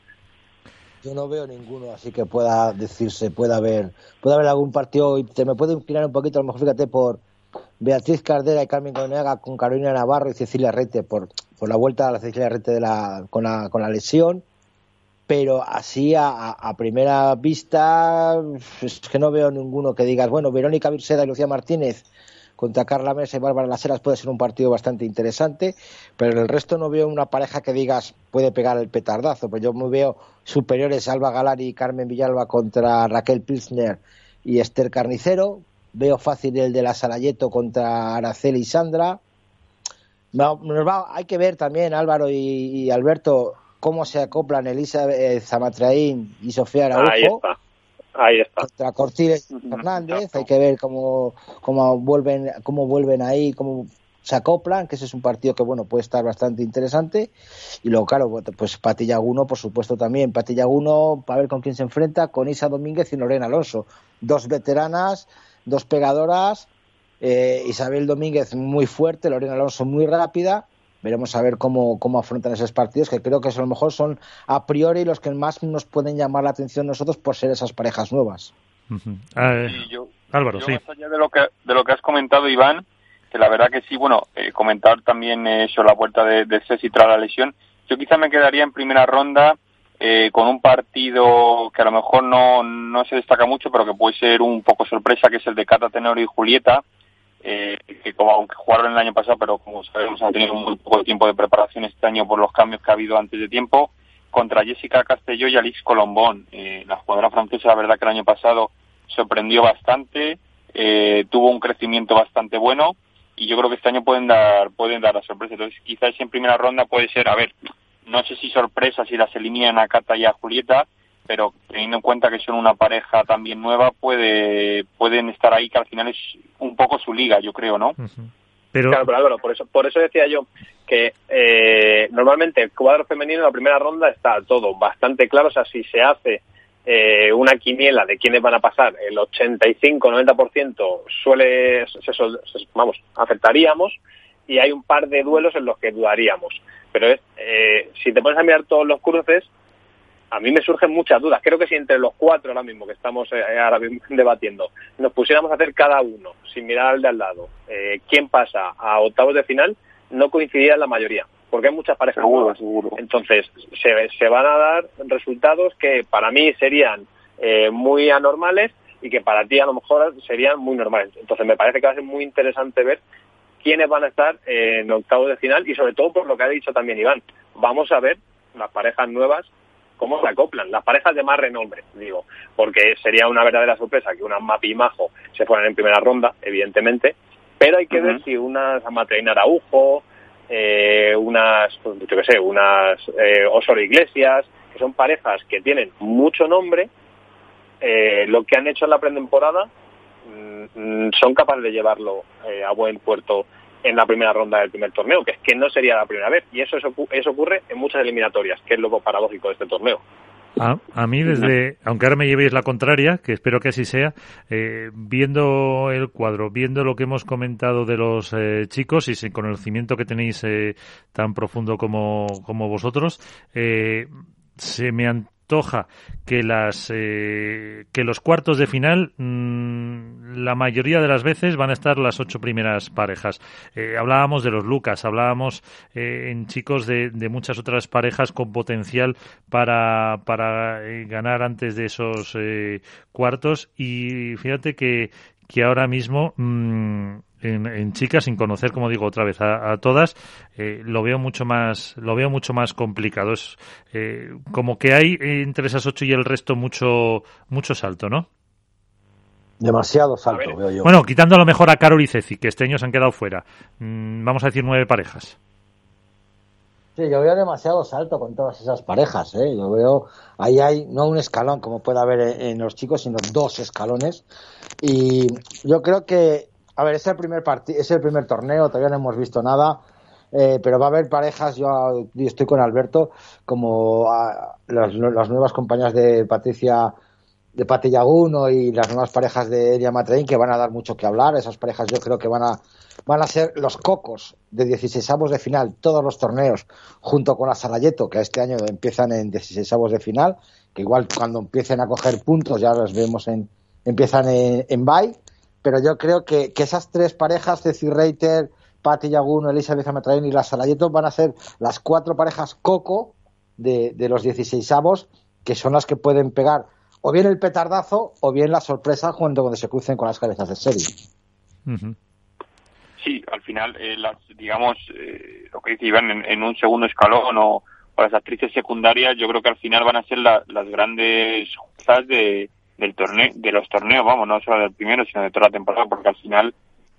C: Yo no veo ninguno así que pueda decirse pueda haber puede haber algún partido y te me puedo inclinar un poquito a lo mejor fíjate por Beatriz Cardera y Carmen Coneaga con Carolina Navarro y Cecilia Rete por, por la vuelta a la Cecilia Rete de la, con, la, con la lesión pero así a, primera vista es que no veo ninguno que digas, bueno, Verónica Virseda y Lucía Martínez contra Carla Mesa y Bárbara Laseras puede ser un partido bastante interesante, pero el resto no veo una pareja que digas puede pegar el petardazo, pues yo me veo superiores Alba Galari y Carmen Villalba contra Raquel Pilsner y Esther Carnicero, veo fácil el de la Salayeto contra Araceli y Sandra. Va, hay que ver también, Álvaro y, Alberto, cómo se acoplan Elisa eh, Zamatraín y Sofía Araujo.
B: Ahí está. Ahí está.
C: Contra Cortiles y Fernández. Hay que ver cómo, cómo, vuelven, cómo vuelven ahí, cómo se acoplan, que ese es un partido que bueno puede estar bastante interesante. Y luego, claro, pues Patillaguno, por supuesto, también. Patillaguno, para ver con quién se enfrenta, con Isa Domínguez y Lorena Alonso. Dos veteranas, dos pegadoras. Eh, Isabel Domínguez muy fuerte, Lorena Alonso muy rápida. Veremos a ver cómo, cómo afrontan esos partidos, que creo que a lo mejor son a priori los que más nos pueden llamar la atención nosotros por ser esas parejas nuevas.
A: Álvaro, sí.
E: de lo que de lo que has comentado, Iván, que la verdad que sí, bueno, eh, comentar también eso, la vuelta de, de Ceci tras la lesión. Yo quizá me quedaría en primera ronda eh, con un partido que a lo mejor no, no se destaca mucho, pero que puede ser un poco sorpresa, que es el de Cata Tenor y Julieta, eh, que como aunque jugaron el año pasado, pero como sabemos han tenido muy poco tiempo de preparación este año por los cambios que ha habido antes de tiempo, contra Jessica Castelló y Alix Colombón. Eh, la jugadora francesa, la verdad que el año pasado sorprendió bastante, eh, tuvo un crecimiento bastante bueno y yo creo que este año pueden dar pueden dar la sorpresa. Entonces, quizás en primera ronda puede ser, a ver, no sé si sorpresa si las eliminan a Cata y a Julieta, pero teniendo en cuenta que son una pareja también nueva, puede pueden estar ahí que al final es un poco su liga, yo creo, ¿no?
B: Pero... Claro, pero Álvaro, por eso, por eso decía yo que eh, normalmente el cuadro femenino en la primera ronda está todo bastante claro, o sea, si se hace eh, una quiniela de quiénes van a pasar, el 85-90% suele, vamos, aceptaríamos y hay un par de duelos en los que dudaríamos. Pero es, eh, si te pones a mirar todos los cruces, a mí me surgen muchas dudas. Creo que si entre los cuatro ahora mismo que estamos eh, ahora debatiendo nos pusiéramos a hacer cada uno, sin mirar al de al lado, eh, quién pasa a octavos de final, no coincidiría la mayoría porque hay muchas parejas
E: seguro, seguro.
B: Entonces, se, se, van a dar resultados que para mí serían eh, muy anormales y que para ti a lo mejor serían muy normales. Entonces, me parece que va a ser muy interesante ver quiénes van a estar en octavos de final y sobre todo por lo que ha dicho también Iván. Vamos a ver las parejas nuevas cómo se acoplan, las parejas de más renombre, digo, porque sería una verdadera sorpresa que una Mapi y Majo se fueran en primera ronda, evidentemente, pero hay que ver si unas Amatraina Araujo, eh, unas, pues, yo qué sé, unas eh, Osoro Iglesias, que son parejas que tienen mucho nombre, eh, lo que han hecho en la pretemporada mm, son capaces de llevarlo eh, a buen puerto en la primera ronda del primer torneo, que es que no sería la primera vez. Y eso, eso ocurre en muchas eliminatorias, que es lo paradójico de este torneo.
A: A, mí desde, aunque ahora me llevéis la contraria, que espero que así sea, eh, viendo el cuadro, viendo lo que hemos comentado de los eh, chicos y sin conocimiento que tenéis eh, tan profundo como, como vosotros, se me han toja que las eh, que los cuartos de final mm, la mayoría de las veces van a estar las ocho primeras parejas. Eh, hablábamos de los Lucas hablábamos eh, en chicos de, de, muchas otras parejas con potencial para para ganar antes de esos cuartos. Y fíjate que que ahora mismo mmm, en, chicas sin conocer como digo otra vez a, todas eh, lo veo mucho más lo veo mucho más complicado. Es eh, como que hay entre esas ocho y el resto mucho mucho salto no
C: demasiado salto veo yo.
A: Bueno quitando a lo mejor a Carol y Ceci que este año se han quedado fuera mm, vamos a decir nueve parejas.
C: Sí, yo veo demasiado salto con todas esas parejas, ¿eh? Yo veo, ahí hay no un escalón como puede haber en los chicos, sino dos escalones. Y yo creo que a ver, es el primer partido, es el primer torneo, todavía no hemos visto nada. Eh, pero va a haber parejas, yo estoy con Alberto, como las, nuevas compañías de Patricia, de Pati Yaguno y las nuevas parejas de Elia Matrein que van a dar mucho que hablar. Esas parejas yo creo que van a, van a ser los cocos de 16 avos de final, todos los torneos, junto con la Sarayeto, que este año empiezan en 16 avos de final, que igual cuando empiecen a coger puntos ya los vemos en, empiezan en, en bye pero yo creo que, esas tres parejas, Ceci Reiter, Patti Yaguno, Elizabeth Ametrain y la Salayeto van a ser las cuatro parejas coco de, los 16 avos, que son las que pueden pegar o bien el petardazo o bien la sorpresa cuando, se crucen con las cabezas de serie.
E: Sí, al final, eh, las, digamos, eh, lo que dice Iván, en, un segundo escalón o, las actrices secundarias, yo creo que al final van a ser las grandes juezas de, del torneo, de los torneos, vamos, no solo del primero, sino de toda la temporada, porque al final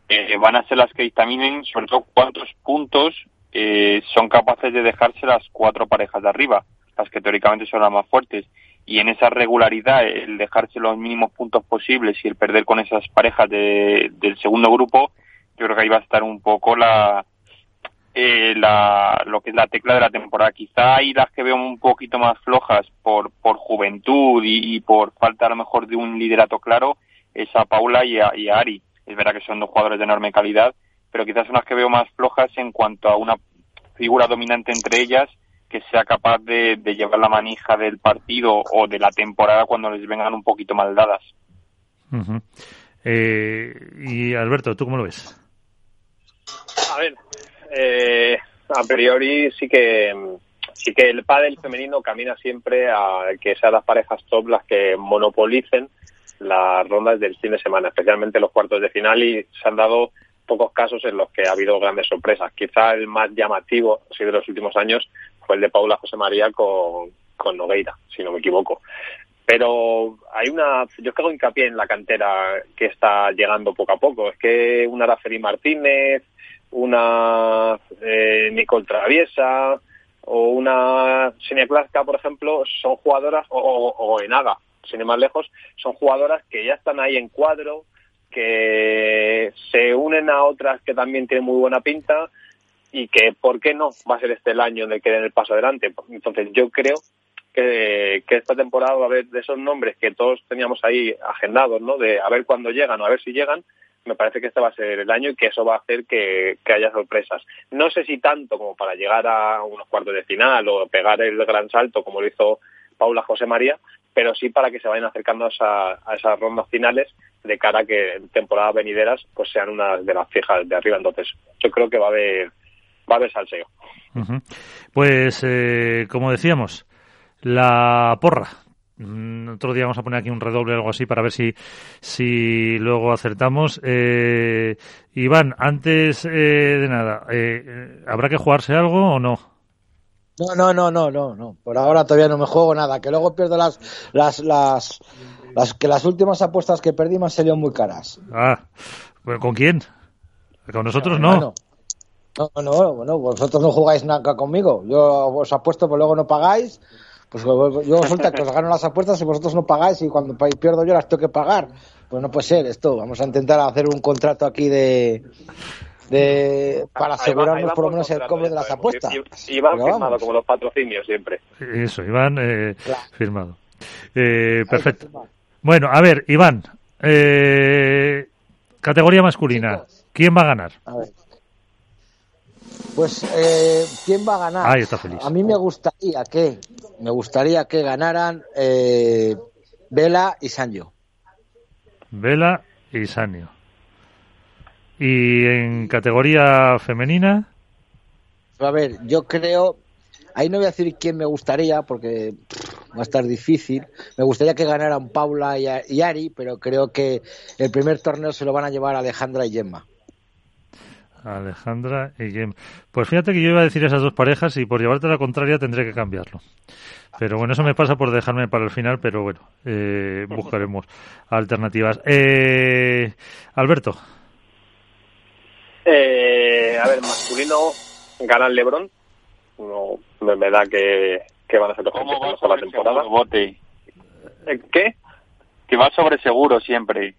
E: eh, van a ser las que dictaminen sobre todo cuántos puntos eh, son capaces de dejarse las cuatro parejas de arriba, las que teóricamente son las más fuertes. Y en esa regularidad, el dejarse los mínimos puntos posibles y el perder con esas parejas de, del segundo grupo, yo creo que ahí va a estar un poco la, eh, la, lo que es la tecla de la temporada. Quizá hay las que veo un poquito más flojas por, por juventud y, por falta a lo mejor de un liderato claro, es a Paula y a, y a Ari. Es verdad que son dos jugadores de enorme calidad, pero quizás son las que veo más flojas en cuanto a una figura dominante entre ellas que sea capaz de, de llevar la manija del partido o de la temporada cuando les vengan un poquito mal dadas.
A: eh, y Alberto, ¿tú cómo lo ves?
B: A ver, eh, a priori sí que sí que el pádel femenino camina siempre a que sean las parejas top las que monopolicen las rondas del fin de semana, especialmente los cuartos de final y se han dado pocos casos en los que ha habido grandes sorpresas. Quizá el más llamativo, así de los últimos años, fue el de Paula José María con, con Nogueira, si no me equivoco. Pero hay una, yo hago hincapié en la cantera que está llegando poco a poco. Es que una Araceli Martínez, una eh, Nicole Traviesa o una Klaska, por ejemplo, son jugadoras, o, o, Enaga, sin ir más lejos, son jugadoras que ya están ahí en cuadro, que se unen a otras que también tienen muy buena pinta y que, ¿por qué no? Va a ser este el año de que den el paso adelante. Entonces, yo creo que, que, esta temporada va a haber de esos nombres que todos teníamos ahí agendados, ¿no? De a ver cuándo llegan o a ver si llegan, me parece que este va a ser el año y que eso va a hacer que, haya sorpresas. No sé si tanto como para llegar a unos cuartos de final o pegar el gran salto como lo hizo Paula José María, pero sí para que se vayan acercando a, esas rondas finales de cara a que en temporadas venideras pues sean una de las fijas de arriba. Entonces, yo creo que va a haber, va a haber salseo.
A: Pues, eh, como decíamos, la porra otro día vamos a poner aquí un redoble o algo así para ver si, si luego acertamos. Eh, Iván, antes eh, de nada, eh, ¿habrá que jugarse algo o no?
C: No, no, no, no, no, no. Por ahora todavía no me juego nada. Que luego pierdo las, las, las, las que las últimas apuestas que perdí me han salido muy caras.
A: Ah, ¿con quién? Con nosotros no.
C: No, no, bueno, vosotros no jugáis nada conmigo. Yo os apuesto, pero luego no pagáis pues yo resulta que os gano las apuestas y vosotros no pagáis y cuando pierdo yo las tengo que pagar. Pues no puede ser esto. Vamos a intentar hacer un contrato aquí de, de para asegurarnos por lo menos el cobro de las apuestas.
B: Iván firmado como los patrocinios siempre.
A: Eso, Iván eh, firmado. Eh, perfecto. Bueno, a ver, Iván, eh, categoría masculina. ¿Quién va a ganar? A ver.
C: Pues, eh, ¿quién va a ganar?
A: Ahí está feliz.
C: A mí me gustaría que, me gustaría que ganaran eh, Vela y Sanjo.
A: Vela y Sanjo. ¿Y en categoría femenina?
C: A ver, yo creo, ahí no voy a decir quién me gustaría porque va a estar difícil. Me gustaría que ganaran Paula y Ari, pero creo que el primer torneo se lo van a llevar Alejandra y Gemma.
A: Alejandra y Game. Pues fíjate que yo iba a decir esas dos parejas y por llevarte la contraria tendré que cambiarlo. Pero bueno, eso me pasa por dejarme para el final, pero bueno, eh, buscaremos alternativas. Eh, Alberto.
B: Eh, a ver, masculino gana el Lebron. No, me, da que, van a ser los
E: ¿Cómo
B: va la temporada.
E: Bote?
B: ¿Qué?
E: Que va sobre seguro siempre.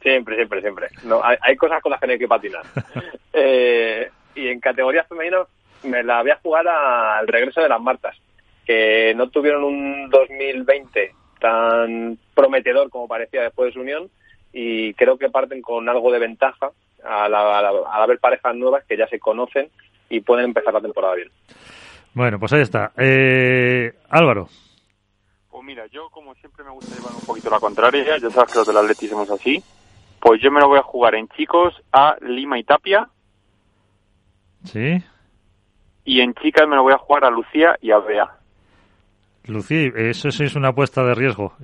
B: Siempre, siempre, siempre. No, hay, cosas con las que no hay que patinar. eh, y en categoría femenina me la voy a jugar al regreso de las Martas, que no tuvieron un 2020 tan prometedor como parecía después de su unión y creo que parten con algo de ventaja al, haber parejas nuevas que ya se conocen y pueden empezar la temporada bien.
A: Bueno, pues ahí está. Eh, Álvaro.
E: Pues mira, yo como siempre me gusta llevar un poquito la contraria, ya sabes que los del Atleti somos así. Pues yo me lo voy a jugar en chicos a Lima y Tapia.
A: Sí.
E: Y en chicas me lo voy a jugar a Lucía y a Bea.
A: Lucía, eso sí es una apuesta de riesgo.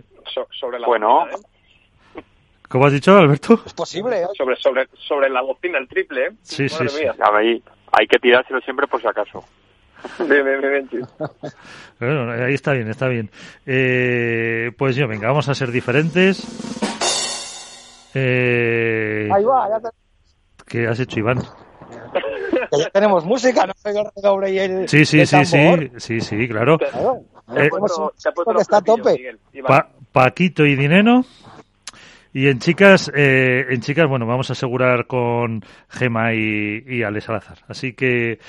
B: sobre la
E: bueno.
A: ¿eh? ¿Cómo has dicho, Alberto?
C: Es posible, ¿eh?
B: Sobre, sobre, sobre la bocina, el triple, ¿eh?
A: Sí, sí, sí.
E: hay que tirárselo siempre por si acaso.
B: Bien, bien, bien, bien,
A: Bueno, ahí está bien, está bien. Eh, pues yo, venga, vamos a ser diferentes. Eh,
C: Ahí va, ya, te-
A: ¿Qué has hecho, Iván?
C: que ya tenemos música, no soy el redoble y el,
A: Sí, sí,
C: el
A: sí, sí, sí, sí, claro.
C: Claro.
A: Eh,
B: ha puesto- ha puesto
C: está a tope.
B: Miguel. Iván.
A: Pa- Paquito y Dineno. Y en chicas, eh, en chicas, bueno, vamos a asegurar con Gema y, y Ale Salazar. Así que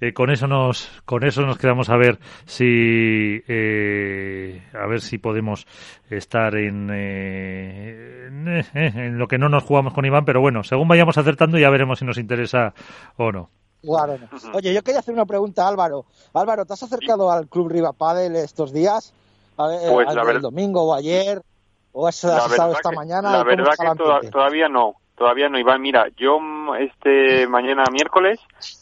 A: eh, con eso nos, con eso nos quedamos a ver si, eh, a ver si podemos estar en, eh, en, eh, en lo que no nos jugamos con Iván, pero bueno, según vayamos acertando ya veremos si nos interesa o no.
C: Jugar o no. Oye, yo quería hacer una pregunta a Álvaro. Álvaro, ¿te has acercado al Club Riva Padel estos días? A ver,
E: Pues ver-
C: domingo o ayer? ¿O has, estado esta
E: que-
C: mañana?
E: La
C: ¿Y cómo
E: verdad que toda- todavía no, todavía no, Iván. Mira, yo mm, este mañana miércoles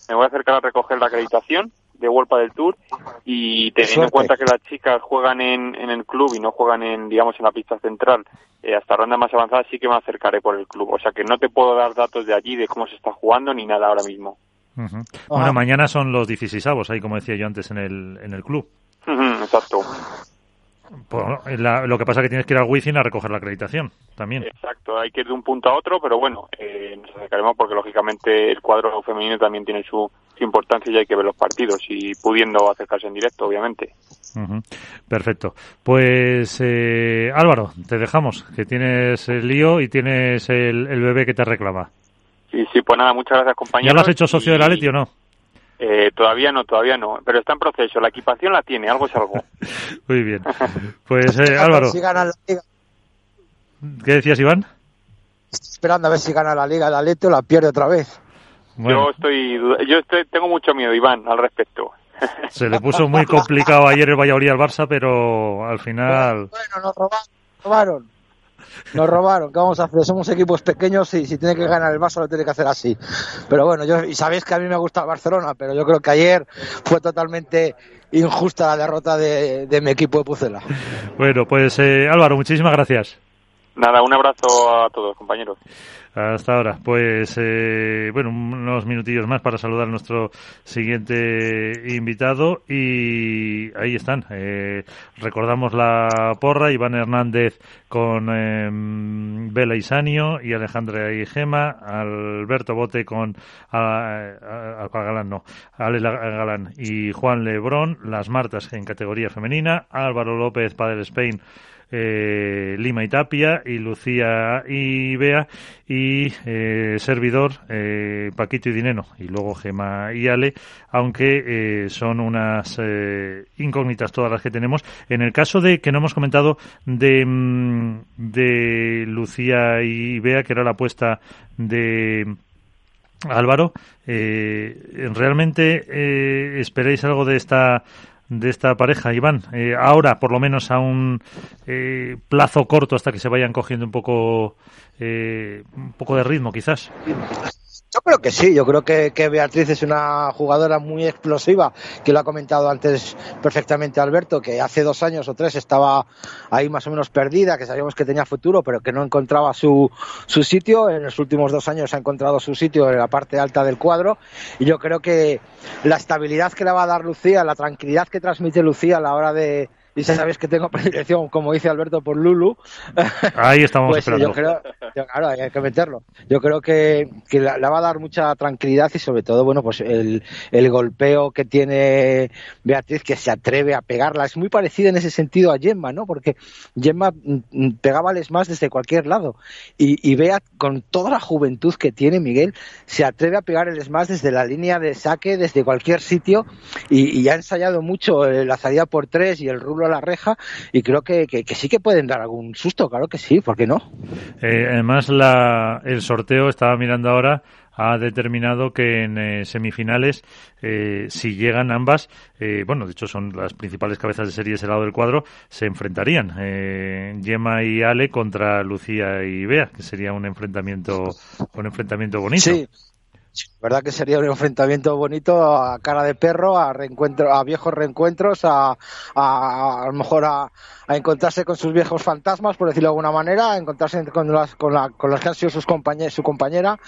E: me voy a acercar a recoger la acreditación de World del Tour y teniendo en cuenta que las chicas juegan en, en el club y no juegan en, digamos, en la pista central eh, hasta rondas más avanzadas, sí que me acercaré por el club. O sea que no te puedo dar datos de allí, de cómo se está jugando ni nada ahora mismo.
A: Ujú. Bueno, mañana son los 16 avos, ahí como decía yo antes en el, en el club.
E: Exacto.
A: Bueno, la- lo que pasa es que tienes que ir al wifi a recoger la acreditación también.
E: Exacto, hay que ir de un punto a otro, pero bueno, eh, nos acercaremos porque lógicamente el cuadro femenino también tiene su, su importancia y hay que ver los partidos y pudiendo acercarse en directo, obviamente.
A: Perfecto. Pues eh, Álvaro, te dejamos, que tienes el lío y tienes el, el bebé que te reclama.
E: Sí, sí, pues nada, muchas gracias
A: ¿Ya
E: compañeros.
A: lo has hecho socio
E: y-
A: de la Leti o no?
E: Eh, todavía no, todavía no, pero está en proceso, la equipación la tiene, algo es algo.
A: Muy bien. Pues eh, Álvaro,
C: Si gana la liga.
A: ¿qué decías Iván?
C: Esperando a ver si gana la liga el Atleti o la pierde otra vez.
A: Bueno,
E: Yo estoy, yo estoy, tengo mucho miedo, Iván, al respecto.
A: se le puso muy complicado ayer el Valladolid al Barça, pero al final...
C: Bueno, nos robaron. Nos robaron. Nos robaron. ¿Qué vamos a hacer? Somos equipos pequeños y si tiene que ganar el Barça lo tiene que hacer así. Pero bueno, yo y sabéis que a mí me gusta el Barcelona, pero yo creo que ayer fue totalmente injusta la derrota de, de mi equipo de Pucela.
A: Bueno, pues eh, Álvaro, muchísimas gracias.
E: Nada, un abrazo a todos, compañeros.
A: Hasta ahora. Pues, eh, bueno, unos minutillos más para saludar a nuestro siguiente invitado. Y ahí están. Eh, recordamos la porra. Iván Hernández con eh, Bela Isanio y Alejandra y Gema. Alberto Bote con Galán, no. Ale Galán y Juan Lebrón. Las Martas en categoría femenina. Álvaro López, Padre Spain eh, Lima y Tapia y Lucía y Bea y eh, servidor eh, Paquito y Dineno y luego Gema y Ale aunque eh, son unas eh, incógnitas todas las que tenemos. En el caso de que no hemos comentado de, mm, de Lucía y Bea que era la apuesta de Álvaro, eh, ¿realmente eh, esperáis algo de esta de esta pareja, Iván? Eh, ahora, por lo menos a un eh, plazo corto hasta que se vayan cogiendo un poco eh, un poco de ritmo, quizás.
C: Yo creo que sí, yo creo que, que Beatriz es una jugadora muy explosiva, que lo ha comentado antes perfectamente Alberto, que hace dos años o tres estaba ahí más o menos perdida, que sabíamos que tenía futuro, pero que no encontraba su, su sitio. En los últimos dos años ha encontrado su sitio en la parte alta del cuadro, y yo creo que la estabilidad que le va a dar Lucía, la tranquilidad que transmite Lucía a la hora de, y ya sabes que tengo predilección, como dice Alberto, por Lulu.
A: Ahí estamos
C: pues
A: esperando.
C: yo creo, yo- claro, hay que meterlo. Yo creo que, que la, la va a dar mucha tranquilidad y sobre todo, bueno, pues el, el golpeo que tiene Beatriz, que se atreve a pegarla. Es muy parecido en ese sentido a Gemma, ¿no? Porque Gemma mm, mm, pegaba más desde cualquier lado. Y, y Bea, con toda la juventud que tiene Miguel, se atreve a pegar el smash desde la línea de saque, desde cualquier sitio, y, y ha ensayado mucho eh, la salida por tres y el rulo a la reja, y creo que, que, que sí que pueden dar algún susto, claro que sí, ¿por qué no?
A: Eh, además, la, el sorteo, estaba mirando ahora, ha determinado que en eh, semifinales, eh, si llegan ambas, eh, bueno, de hecho son las principales cabezas de serie de ese lado del cuadro, se enfrentarían. Eh, Gemma y Ale contra Lucía y Bea, que sería un enfrentamiento, un enfrentamiento bonito.
C: Sí. Verdad que sería un enfrentamiento bonito a cara de perro, a reencuentro, a viejos reencuentros, a, a, lo mejor a, encontrarse con sus viejos fantasmas, por decirlo de alguna manera, a encontrarse con las, con, la, con los que han sido sus compañeros, su compañera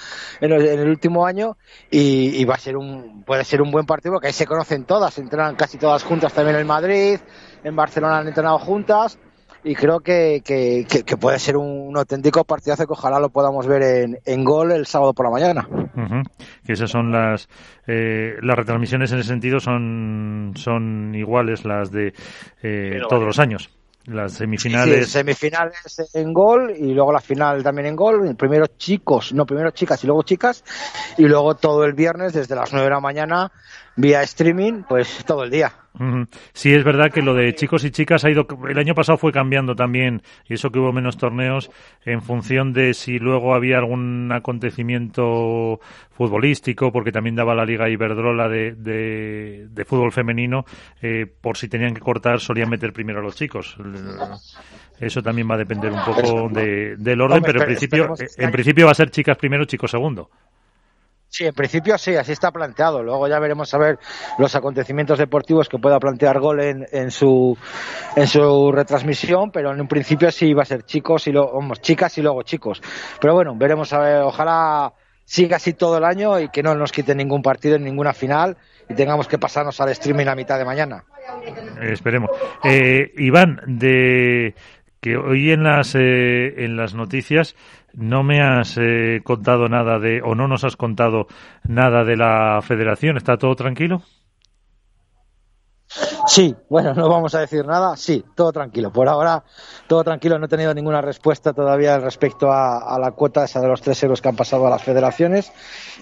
C: en el, en el último año y, y, va a ser un, puede ser un buen partido porque ahí se conocen todas, entrenan casi todas juntas también en Madrid, en Barcelona han entrenado juntas y creo que, que, que, puede ser un, un, auténtico partidazo que ojalá lo podamos ver en, en gol el sábado por la mañana.
A: Uh -huh. Que esas son las eh, las retransmisiones en ese sentido son son iguales las de eh, todos los años. Las semifinales.
C: Sí, semifinales en gol y luego la final también en gol. Primero chicos, no, primero chicas y luego chicas. Y luego todo el viernes desde las 9 de la mañana vía streaming, pues todo el día.
A: Sí, es verdad que lo de chicos y chicas ha ido. El año pasado fue cambiando también, y eso que hubo menos torneos, en función de si luego había algún acontecimiento futbolístico, porque también daba la Liga Iberdrola de, de, de fútbol femenino, eh, por si tenían que cortar, solían meter primero a los chicos. Eso también va a depender un poco de, del orden, pero en principio, en principio va a ser chicas primero, chicos segundo.
C: Sí, en principio sí, así está planteado. Luego ya veremos a ver los acontecimientos deportivos que pueda plantear Gol en, en su en su retransmisión, pero en un principio sí va a ser chicos y luego vamos, chicas y luego chicos. Pero bueno, veremos a ver, ojalá siga así todo el año y que no nos quiten ningún partido en ninguna final y tengamos que pasarnos al streaming a mitad de mañana.
A: Eh, esperemos. Eh, Iván, de que hoy en las eh, en las noticias no me has eh, contado nada de o no nos has contado nada de la Federación. ¿Está todo tranquilo?
C: Sí, bueno, no vamos a decir nada. Sí, todo tranquilo. Por ahora, todo tranquilo. No he tenido ninguna respuesta todavía respecto a, la cuota esa de los tres euros que han pasado a las federaciones.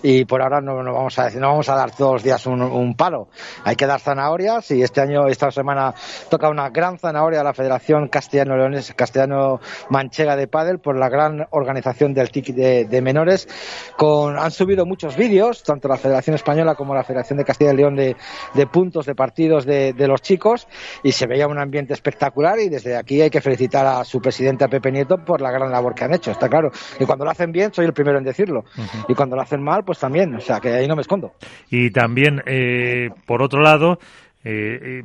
C: Y por ahora no, vamos a decir, no vamos a dar todos los días un, palo. Hay que dar zanahorias y este año, esta semana, toca una gran zanahoria a la Federación Castellano Leones, Castellano Manchega de Padel por la gran organización del TIC de, menores. Con, han subido muchos vídeos, tanto la Federación Española como la Federación de Castilla y León de, de puntos, de partidos de, de los chicos y se veía un ambiente espectacular y desde aquí hay que felicitar a su presidente, a Pepe Nieto, por la gran labor que han hecho, está claro. Y cuando lo hacen bien, soy el primero en decirlo. Uh -huh. Y cuando lo hacen mal, pues también, o sea, que ahí no me escondo.
A: Y también, eh, por otro lado, eh,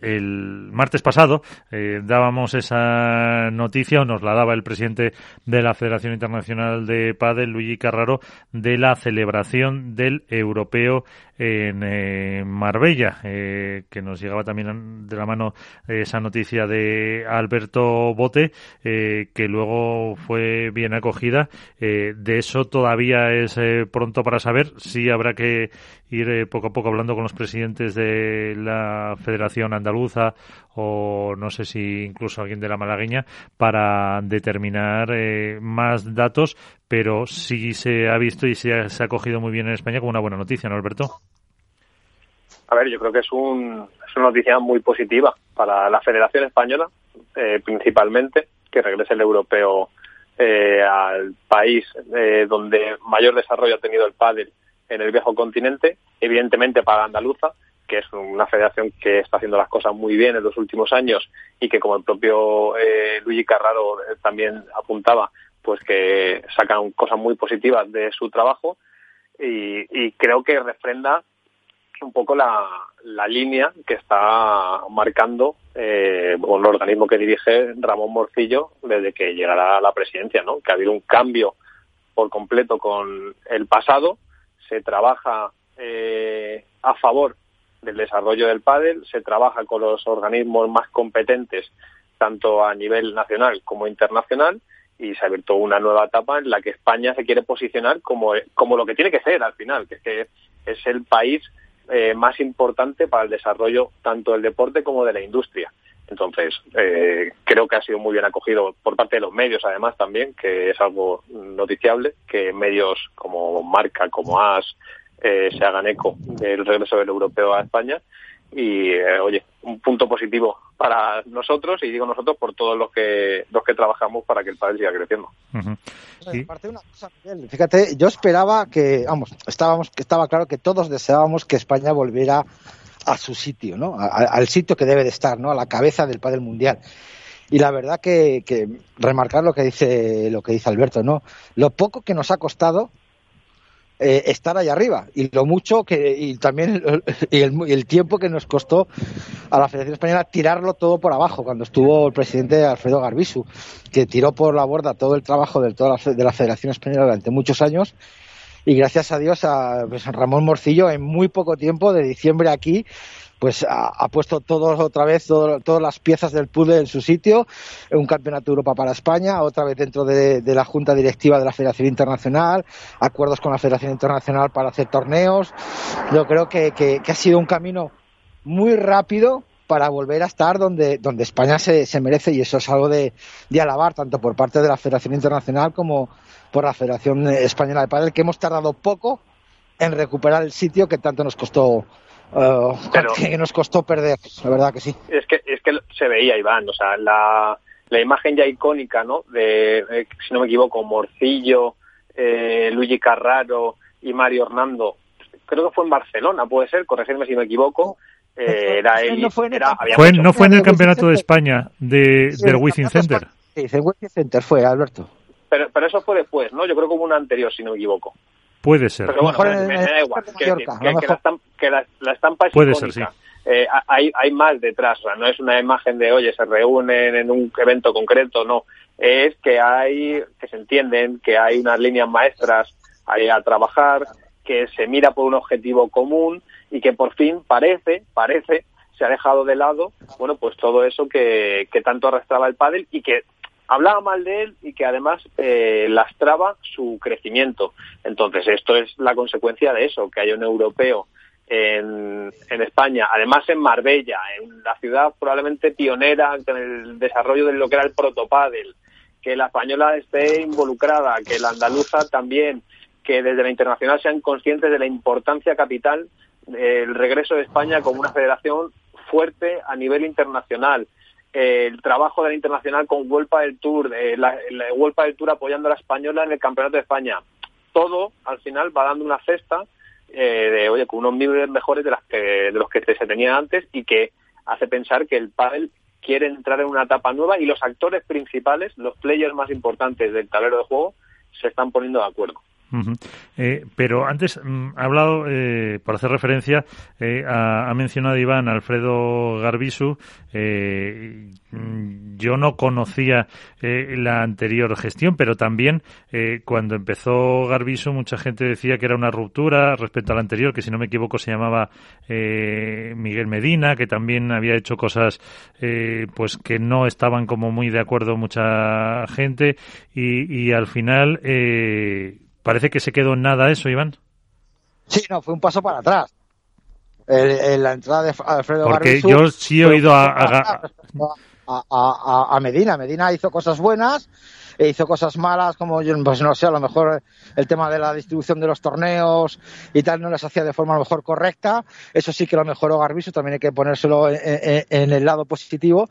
A: el martes pasado eh, dábamos esa noticia, o nos la daba el presidente de la Federación Internacional de Padel, Luigi Carraro, de la celebración del europeo en eh, Marbella, eh, que nos llegaba también de la mano esa noticia de Alberto Bote, eh, que luego fue bien acogida. Eh, de eso todavía es eh, pronto para saber. Sí habrá que ir poco a poco hablando con los presidentes de la Federación Andaluza o no sé si incluso alguien de la malagueña para determinar más datos, pero sí se ha visto y se ha, se ha cogido muy bien en España como una buena noticia, ¿no, Alberto?
B: A ver, yo creo que es, un, es una noticia muy positiva para la Federación Española, eh, principalmente, que regrese el europeo eh, al país eh, donde mayor desarrollo ha tenido el pádel en el viejo continente, evidentemente para Andaluza, que es una federación que está haciendo las cosas muy bien en los últimos años y que, como el propio eh, Luigi Carraro también apuntaba, pues que sacan cosas muy positivas de su trabajo y, y creo que refrenda un poco la, línea que está marcando eh, un organismo que dirige Ramón Morcillo desde que llegará a la presidencia, ¿no? Que ha habido un cambio por completo con el pasado, se trabaja eh, a favor del desarrollo del pádel, se trabaja con los organismos más competentes tanto a nivel nacional como internacional y se ha abierto una nueva etapa en la que España se quiere posicionar como, como lo que tiene que ser al final, que es que es el país eh, más importante para el desarrollo tanto del deporte como de la industria. Entonces, eh, creo que ha sido muy bien acogido por parte de los medios, además, también, que es algo noticiable, que medios como Marca, como AS, eh, se hagan eco del regreso del europeo a España. Y, eh, oye, un punto positivo para nosotros, y digo nosotros por todos los que los que trabajamos para que el país siga creciendo.
C: Uh -huh. ¿Sí? Aparte una cosa, Miguel, fíjate, yo esperaba que, vamos, estábamos, que estaba claro que todos deseábamos que España volviera a su sitio, ¿no? A, al sitio que debe de estar, ¿no? A la cabeza del pádel mundial. Y la verdad que, que remarcar lo que dice lo que dice Alberto, ¿no? Lo poco que nos ha costado eh, estar ahí arriba y lo mucho que y también y el, tiempo que nos costó a la Federación Española tirarlo todo por abajo cuando estuvo el presidente Alfredo Garbisu que tiró por la borda todo el trabajo de toda la, de la Federación Española durante muchos años y gracias a Dios a pues, Ramón Morcillo en muy poco tiempo de diciembre aquí pues ha, puesto todo otra vez todas las piezas del puzzle en su sitio, un campeonato de Europa para España, otra vez dentro de, la junta directiva de la Federación Internacional, acuerdos con la Federación Internacional para hacer torneos. Yo creo que, ha sido un camino muy rápido para volver a estar donde, donde España se, se merece y eso es algo de, de, alabar tanto por parte de la Federación Internacional como por la Federación Española de Padel que hemos tardado poco en recuperar el sitio que tanto nos costó Uh, que nos costó perder, la verdad que sí.
B: Es que, es que se veía, Iván, o sea, la, la imagen ya icónica, ¿no? De, si no me equivoco, Morcillo, eh, Luigi Carraro y Mario Hernando, creo que fue en Barcelona, puede ser, corregirme si me equivoco. Eh, era
A: no fue en el, fue, no fue en el Campeonato de España de, del Wizzing Center.
C: Sí, el Wizzing Center fue, Alberto.
B: Pero, pero eso fue después, ¿no? Yo creo que hubo una anterior, si no me equivoco.
A: Puede ser.
B: Pero bueno, me, da igual. Que, la, la, estampa es Puede Ser, sí. Eh, hay, hay más detrás, no es una imagen de, oye, se reúnen en un evento concreto, no. Es que hay, que se entienden, que hay unas líneas maestras ahí a trabajar, que se mira por un objetivo común y que por fin parece, parece, se ha dejado de lado, bueno, pues todo eso que, tanto arrastraba el pádel y que hablaba mal de él y que además eh, lastraba su crecimiento. Entonces, esto es la consecuencia de eso, que haya un europeo en, en, España, además en Marbella, en la ciudad probablemente pionera en el desarrollo de lo que era el protopádel, que la española esté involucrada, que la andaluza también, que desde la internacional sean conscientes de la importancia capital del regreso de España como una federación fuerte a nivel internacional, el trabajo de la internacional con Huelpa del Tour, la, la del Tour apoyando a la española en el Campeonato de España. Todo al final va dando una cesta eh, de, oye, con unos niveles mejores de, las que, de los que se tenía antes y que hace pensar que el pádel quiere entrar en una etapa nueva y los actores principales, los players más importantes del tablero de juego, se están poniendo de acuerdo.
A: Eh, pero antes mm, ha hablado, eh, por hacer referencia, eh, ha, mencionado Iván Alfredo Garbisu. Mm, yo no conocía la anterior gestión, pero también cuando empezó Garbisu mucha gente decía que era una ruptura respecto a la anterior, que si no me equivoco se llamaba Miguel Medina, que también había hecho cosas pues que no estaban como muy de acuerdo mucha gente y, y al final Parece que se quedó en nada eso, Iván.
C: Sí, no, fue un paso para atrás. En la entrada de Alfredo
A: Porque yo sí he oído a,
C: a, a, Medina. Medina hizo cosas buenas, e hizo cosas malas, como pues no sé, a lo mejor el tema de la distribución de los torneos y tal no las hacía de forma a lo mejor correcta. Eso sí que lo mejoró Garbiso, también hay que ponérselo en, el lado positivo,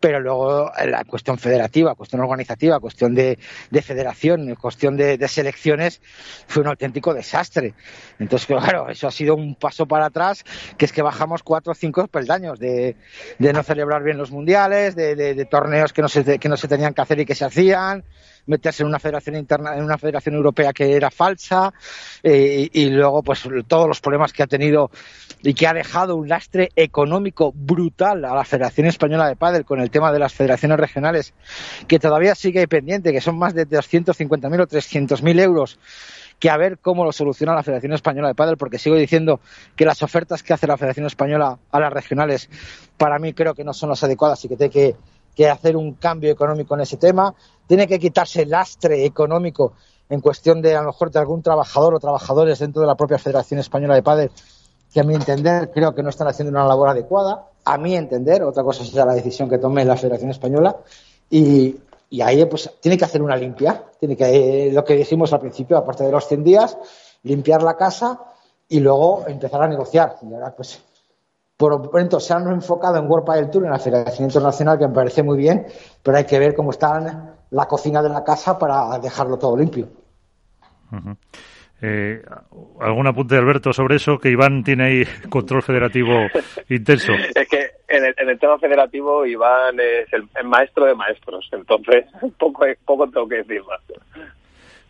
C: pero luego la cuestión federativa, cuestión organizativa, cuestión de, federación, cuestión de, selecciones, fue un auténtico desastre. Entonces, claro, eso ha sido un paso para atrás, que es que bajamos cuatro o cinco peldaños de, de no celebrar bien los mundiales, de, de, torneos que no, se, que no se tenían que hacer y que se hacían, meterse en una federación interna, en una federación europea que era falsa, eh, y, luego pues todos los problemas que ha tenido y que ha dejado un lastre económico brutal a la Federación Española de Pádel con el tema de las federaciones regionales, que todavía sigue pendiente, que son más de 250.000 o 300.000 euros que a ver cómo lo soluciona la Federación Española de Pádel, porque sigo diciendo que las ofertas que hace la Federación Española a las regionales, para mí creo que no son las adecuadas y que tiene que, hacer un cambio económico en ese tema. Tiene que quitarse el lastre económico en cuestión de, a lo mejor, de algún trabajador o trabajadores dentro de la propia Federación Española de Pádel, que a mi entender creo que no están haciendo una labor adecuada. A mi entender, otra cosa será la decisión que tome la Federación Española. Y, y ahí pues tiene que hacer una limpia, tiene que, lo que dijimos al principio, aparte de los 100 días, limpiar la casa y luego empezar a negociar. Y ahora pues por lo pronto se han enfocado en World del Tour, en la Federación Internacional, que me parece muy bien, pero hay que ver cómo está la cocina de la casa para dejarlo todo limpio.
A: Eh, ¿Algún apunte de Alberto sobre eso? Que Iván tiene ahí control federativo intenso.
B: Es que en el, tema federativo Iván es el, maestro de maestros, entonces poco, poco tengo que decir más.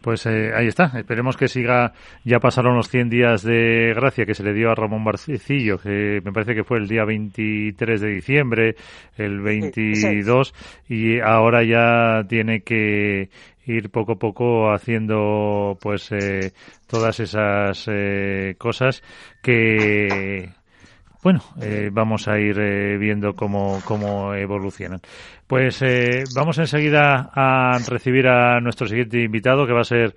A: Pues eh, ahí está. Esperemos que siga. Ya pasaron los 100 días de gracia que se le dio a Ramón Barcillo, que me parece que fue el día 23 de diciembre, el 22, y ahora ya tiene que ir poco a poco haciendo pues eh, todas esas eh, cosas que bueno, eh, vamos a ir eh, viendo cómo, cómo evolucionan. Pues eh, vamos enseguida a recibir a nuestro siguiente invitado, que va a ser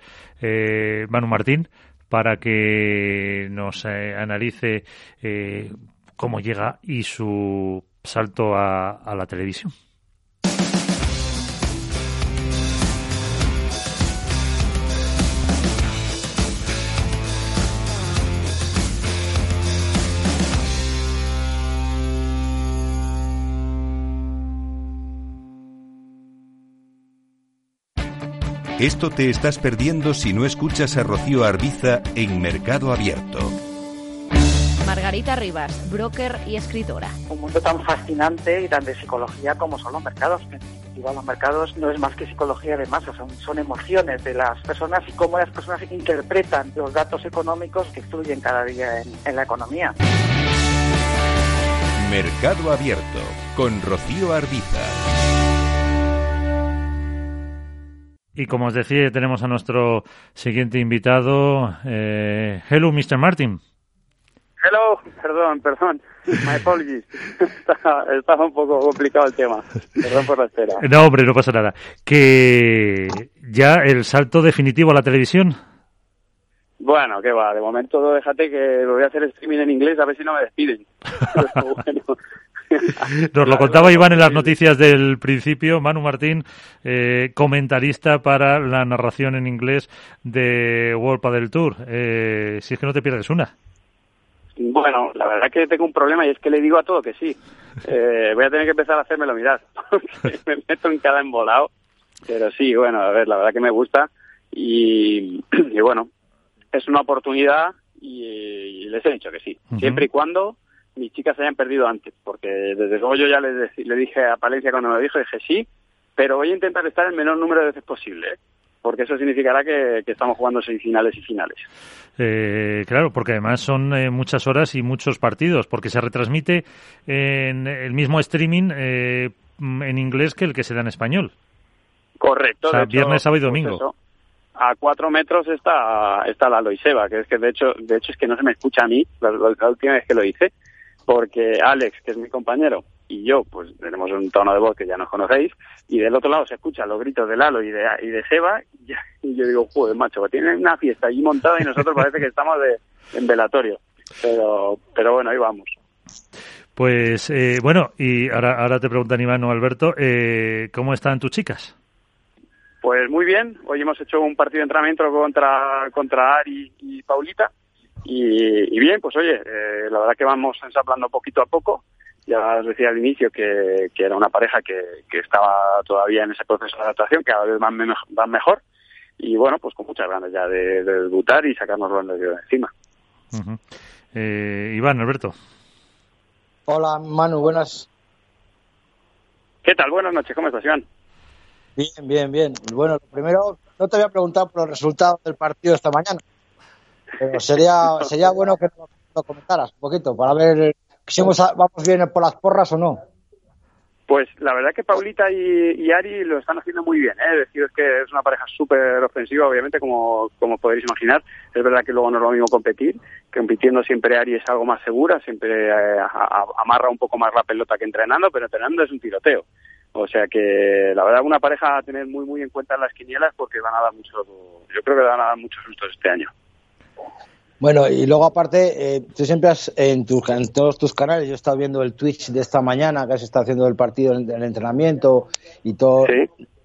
A: Manu Martín, para que nos analice cómo llega y su salto a la televisión.
F: Esto te estás perdiendo si no escuchas a Rocío Arbiza en Mercado Abierto.
G: Margarita Rivas, broker y escritora.
H: Un mundo tan fascinante y tan de psicología como son los mercados. Igual los mercados no es más que psicología de masas, son, son emociones de las personas y cómo las personas interpretan los datos económicos que fluyen cada día en, en la economía.
F: Mercado Abierto con Rocío Arbiza.
A: Y como os decía, tenemos a nuestro siguiente invitado. Eh, hello, Mr. Martin.
I: Hello, perdón, perdón. My apologies. Estaba un poco complicado el tema. Perdón por la espera.
A: No, hombre, no pasa nada. Que ya el salto definitivo a la televisión.
I: Bueno, que va, de momento déjate que lo voy a hacer streaming en inglés a ver si no me despiden. bueno,
A: Nos lo contaba Iván en las noticias del principio, Manu Martín, eh, comentarista para la narración en inglés de World del Tour. Eh, si es que no te pierdes una.
I: Bueno, la verdad que tengo un problema y es que le digo a todo que sí. Eh, voy a tener que empezar a hacérmelo mirar, porque me meto en cada embolado. Pero sí, bueno, a ver, la verdad que me gusta y, bueno, es una oportunidad y, les he dicho que sí, siempre y cuando mis chicas se hayan perdido antes, porque desde luego yo ya le, le dije a Palencia cuando me lo dijo, dije sí, pero voy a intentar estar el menor número de veces posible, ¿eh? porque eso significará que, estamos jugando semifinales y finales.
A: Eh, claro, porque además son eh, muchas horas y muchos partidos, porque se retransmite en el mismo streaming en inglés que el que se da en español.
I: Correcto.
A: O sea, viernes, sábado y
I: pues
A: domingo.
I: a cuatro metros está está la Loiseba, que es que de hecho de hecho es que no se me escucha a mí la última vez que lo hice porque Alex, que es mi compañero, y yo, pues tenemos un tono de voz que ya nos conocéis, y del otro lado se escuchan los gritos de Lalo y de, y de Seba, y, yo digo, joder, macho, tienen una fiesta allí montada y nosotros parece que estamos de, en velatorio. Pero, pero bueno, ahí vamos.
A: Pues eh, bueno, y ahora, ahora te preguntan Iván o Alberto, eh, ¿cómo están tus chicas?
I: Pues muy bien, hoy hemos hecho un partido de entrenamiento contra, contra Ari y Paulita, y, bien, pues oye, eh, la verdad que vamos ensaplando poquito a poco. Ya os decía al inicio que, era una pareja que, estaba todavía en ese proceso de adaptación, que cada vez van, van mejor. Y bueno, pues con muchas ganas ya de, debutar y sacarnos de encima.
A: eh, Iván, Alberto.
C: Hola, Manu, buenas.
I: ¿Qué tal? Buenas noches, ¿cómo estás, Iván?
C: Bien, bien, bien. Bueno, primero, no te había preguntado por los resultados del partido esta mañana. Sería, sería bueno que nos lo comentaras un poquito para ver si vamos bien por las porras o no.
I: Pues la verdad que Paulita y, Ari lo están haciendo muy bien. ¿eh? Decir que es una pareja súper ofensiva, obviamente, como, como podéis imaginar. Es verdad que luego no es lo mismo competir. Compitiendo siempre Ari es algo más segura, siempre eh, amarra un poco más la pelota que entrenando, pero entrenando es un tiroteo. O sea que la verdad una pareja a tener muy muy en cuenta en las quinielas porque van a dar mucho, yo creo que van a dar muchos sustos este año.
C: Bueno, y luego aparte, eh, tú siempre has, en, todos tus canales, yo he estado viendo el Twitch de esta mañana, que has estado haciendo el partido, el, entrenamiento y todo.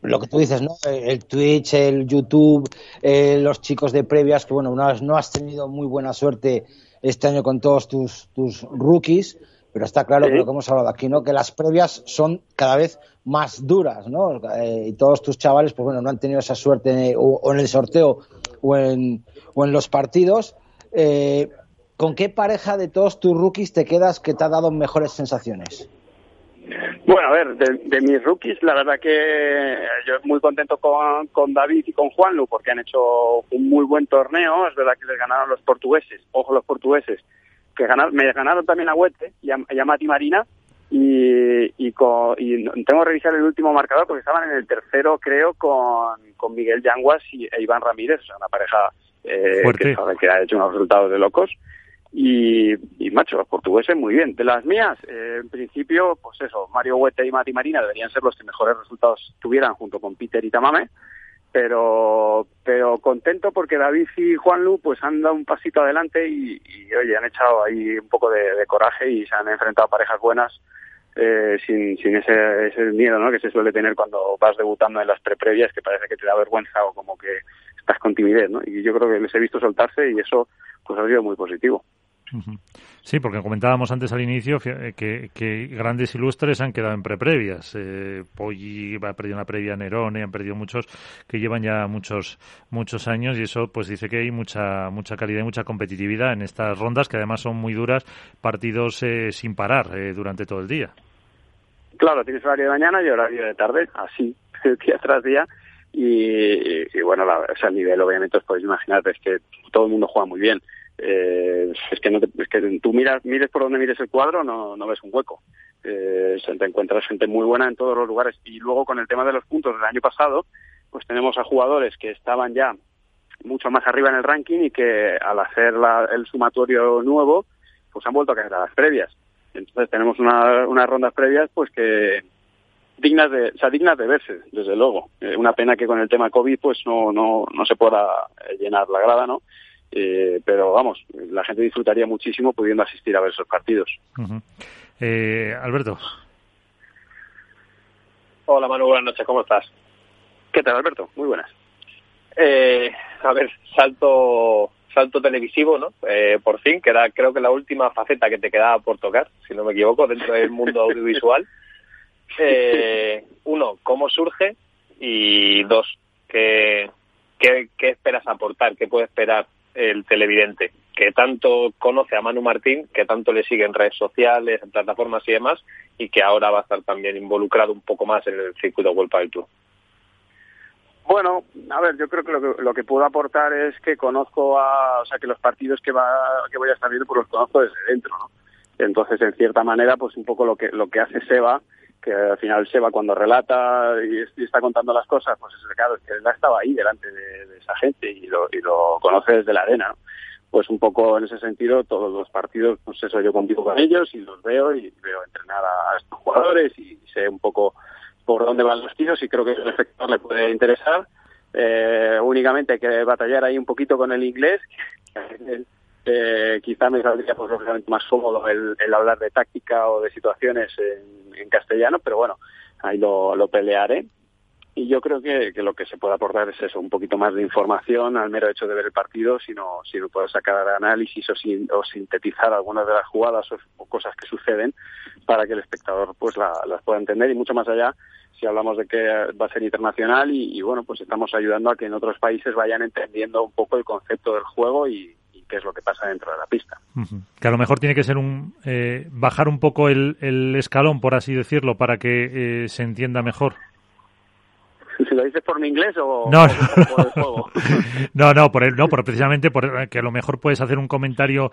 C: Lo que tú dices, ¿no? El Twitch, el YouTube, eh, los chicos de previas, que bueno, no has, no has tenido muy buena suerte este año con todos tus, tus rookies, pero está claro que lo que hemos hablado aquí, ¿no? Que las previas son cada vez más duras, ¿no? Eh, y todos tus chavales, pues bueno, no han tenido esa suerte o en el sorteo o en, o en los partidos. Eh, ¿Con qué pareja de todos tus rookies te quedas que te ha dado mejores sensaciones?
I: Bueno, a ver, de, mis rookies, la verdad que yo muy contento con, con David y con Juanlu porque han hecho un muy buen torneo. Es verdad que les ganaron los portugueses, ojo los portugueses, que ganaron, me ganaron también a Huete y a, Mati Marina. Y, y, con, y tengo que revisar el último marcador porque estaban en el tercero, creo, con, con Miguel Yanguas y e Iván Ramírez, o sea, una pareja eh, que, que ha hecho unos resultados de locos. Y, y, macho, los portugueses muy bien. De las mías, eh, en principio, pues eso, Mario Huete y Mati Marina deberían ser los que mejores resultados tuvieran junto con Peter y Tamame. Pero, pero contento porque David y Juanlu pues han dado un pasito adelante y, oye, han echado ahí un poco de, coraje y se han enfrentado a parejas buenas eh, sin, sin ese, ese miedo ¿no? que se suele tener cuando vas debutando en las pre-previas que parece que te da vergüenza o como que estás con timidez, ¿no? Y yo creo que les he visto soltarse y eso pues ha sido muy positivo.
A: Sí, porque comentábamos antes al inicio eh, que, grandes ilustres han quedado en preprevias. Eh, Poggi ha perdido una previa Nerone, han perdido muchos que llevan ya muchos muchos años y eso pues dice que hay mucha mucha calidad y mucha competitividad en estas rondas que además son muy duras, partidos eh, sin parar eh, durante todo el día.
I: Claro, tienes horario de mañana y horario de tarde, así, día tras día. Y, bueno, la, o sea, el nivel obviamente os podéis imaginar, es que todo el mundo juega muy bien. Eh, es que no es que tú miras mires por donde mires el cuadro no, no ves un hueco. Eh, te encuentras gente muy buena en todos los lugares. Y luego con el tema de los puntos del año pasado pues tenemos a jugadores que estaban ya mucho más arriba en el ranking y que al hacer el sumatorio nuevo pues han vuelto a caer a las previas entonces tenemos una, unas rondas previas pues que dignas de o sea, dignas de verse desde luego eh, una pena que con el tema covid pues no no no se pueda llenar la grada no eh, pero vamos, la gente disfrutaría muchísimo pudiendo asistir a ver esos partidos.
A: eh, Alberto.
B: Hola Manu, buenas noches, ¿cómo estás?
I: ¿Qué tal Alberto? Muy buenas.
B: Eh, a ver, salto salto televisivo, ¿no? Eh, por fin, que era creo que la última faceta que te quedaba por tocar, si no me equivoco, dentro del mundo audiovisual. Eh, uno, ¿cómo surge? Y dos, ¿qué, qué, qué esperas aportar? ¿Qué puede esperar el televidente, que tanto conoce a Manu Martín, que tanto le sigue en redes sociales, en plataformas y demás, y que ahora va a estar también involucrado un poco más en el circuito World del Tour.
I: Bueno, a ver, yo creo que lo, que lo que puedo aportar es que conozco a, o sea, que los partidos que va que voy a estar viendo pues los conozco desde dentro, ¿no? Entonces, en cierta manera, pues un poco lo que lo que hace Seba, que al final Seba cuando relata y, está contando las cosas, pues es claro, es que él estaba ahí delante de, esa gente y lo, y lo conoce desde la arena, Pues un poco en ese sentido, todos los partidos, pues eso, yo convivo con ellos y los veo y veo entrenar a, estos jugadores y sé un poco por dónde van los tiros y creo que el espectador le puede interesar. Eh, únicamente hay que batallar ahí un poquito con el inglés, eh, quizá me saldría pues lógicamente más cómodo el, hablar de táctica o de situaciones en, castellano, pero bueno, ahí lo, lo pelearé. Y yo creo que, lo que se puede aportar es eso, un poquito más de información al mero hecho de ver el partido, sino si no puedo sacar análisis o, o, sintetizar algunas de las jugadas o, cosas que suceden para que el espectador pues las pueda entender y mucho más allá si hablamos de que va a ser internacional y, y, bueno pues estamos ayudando a que en otros países vayan entendiendo un poco el concepto del juego y, qué es lo que pasa dentro de la pista.
A: Que a lo mejor tiene que ser un eh, bajar un poco el, el, escalón, por así decirlo, para que eh, se entienda mejor.
I: Si lo dices por mi inglés o,
A: no, por el juego. no, no, por el, no, por precisamente por que a lo mejor puedes hacer un comentario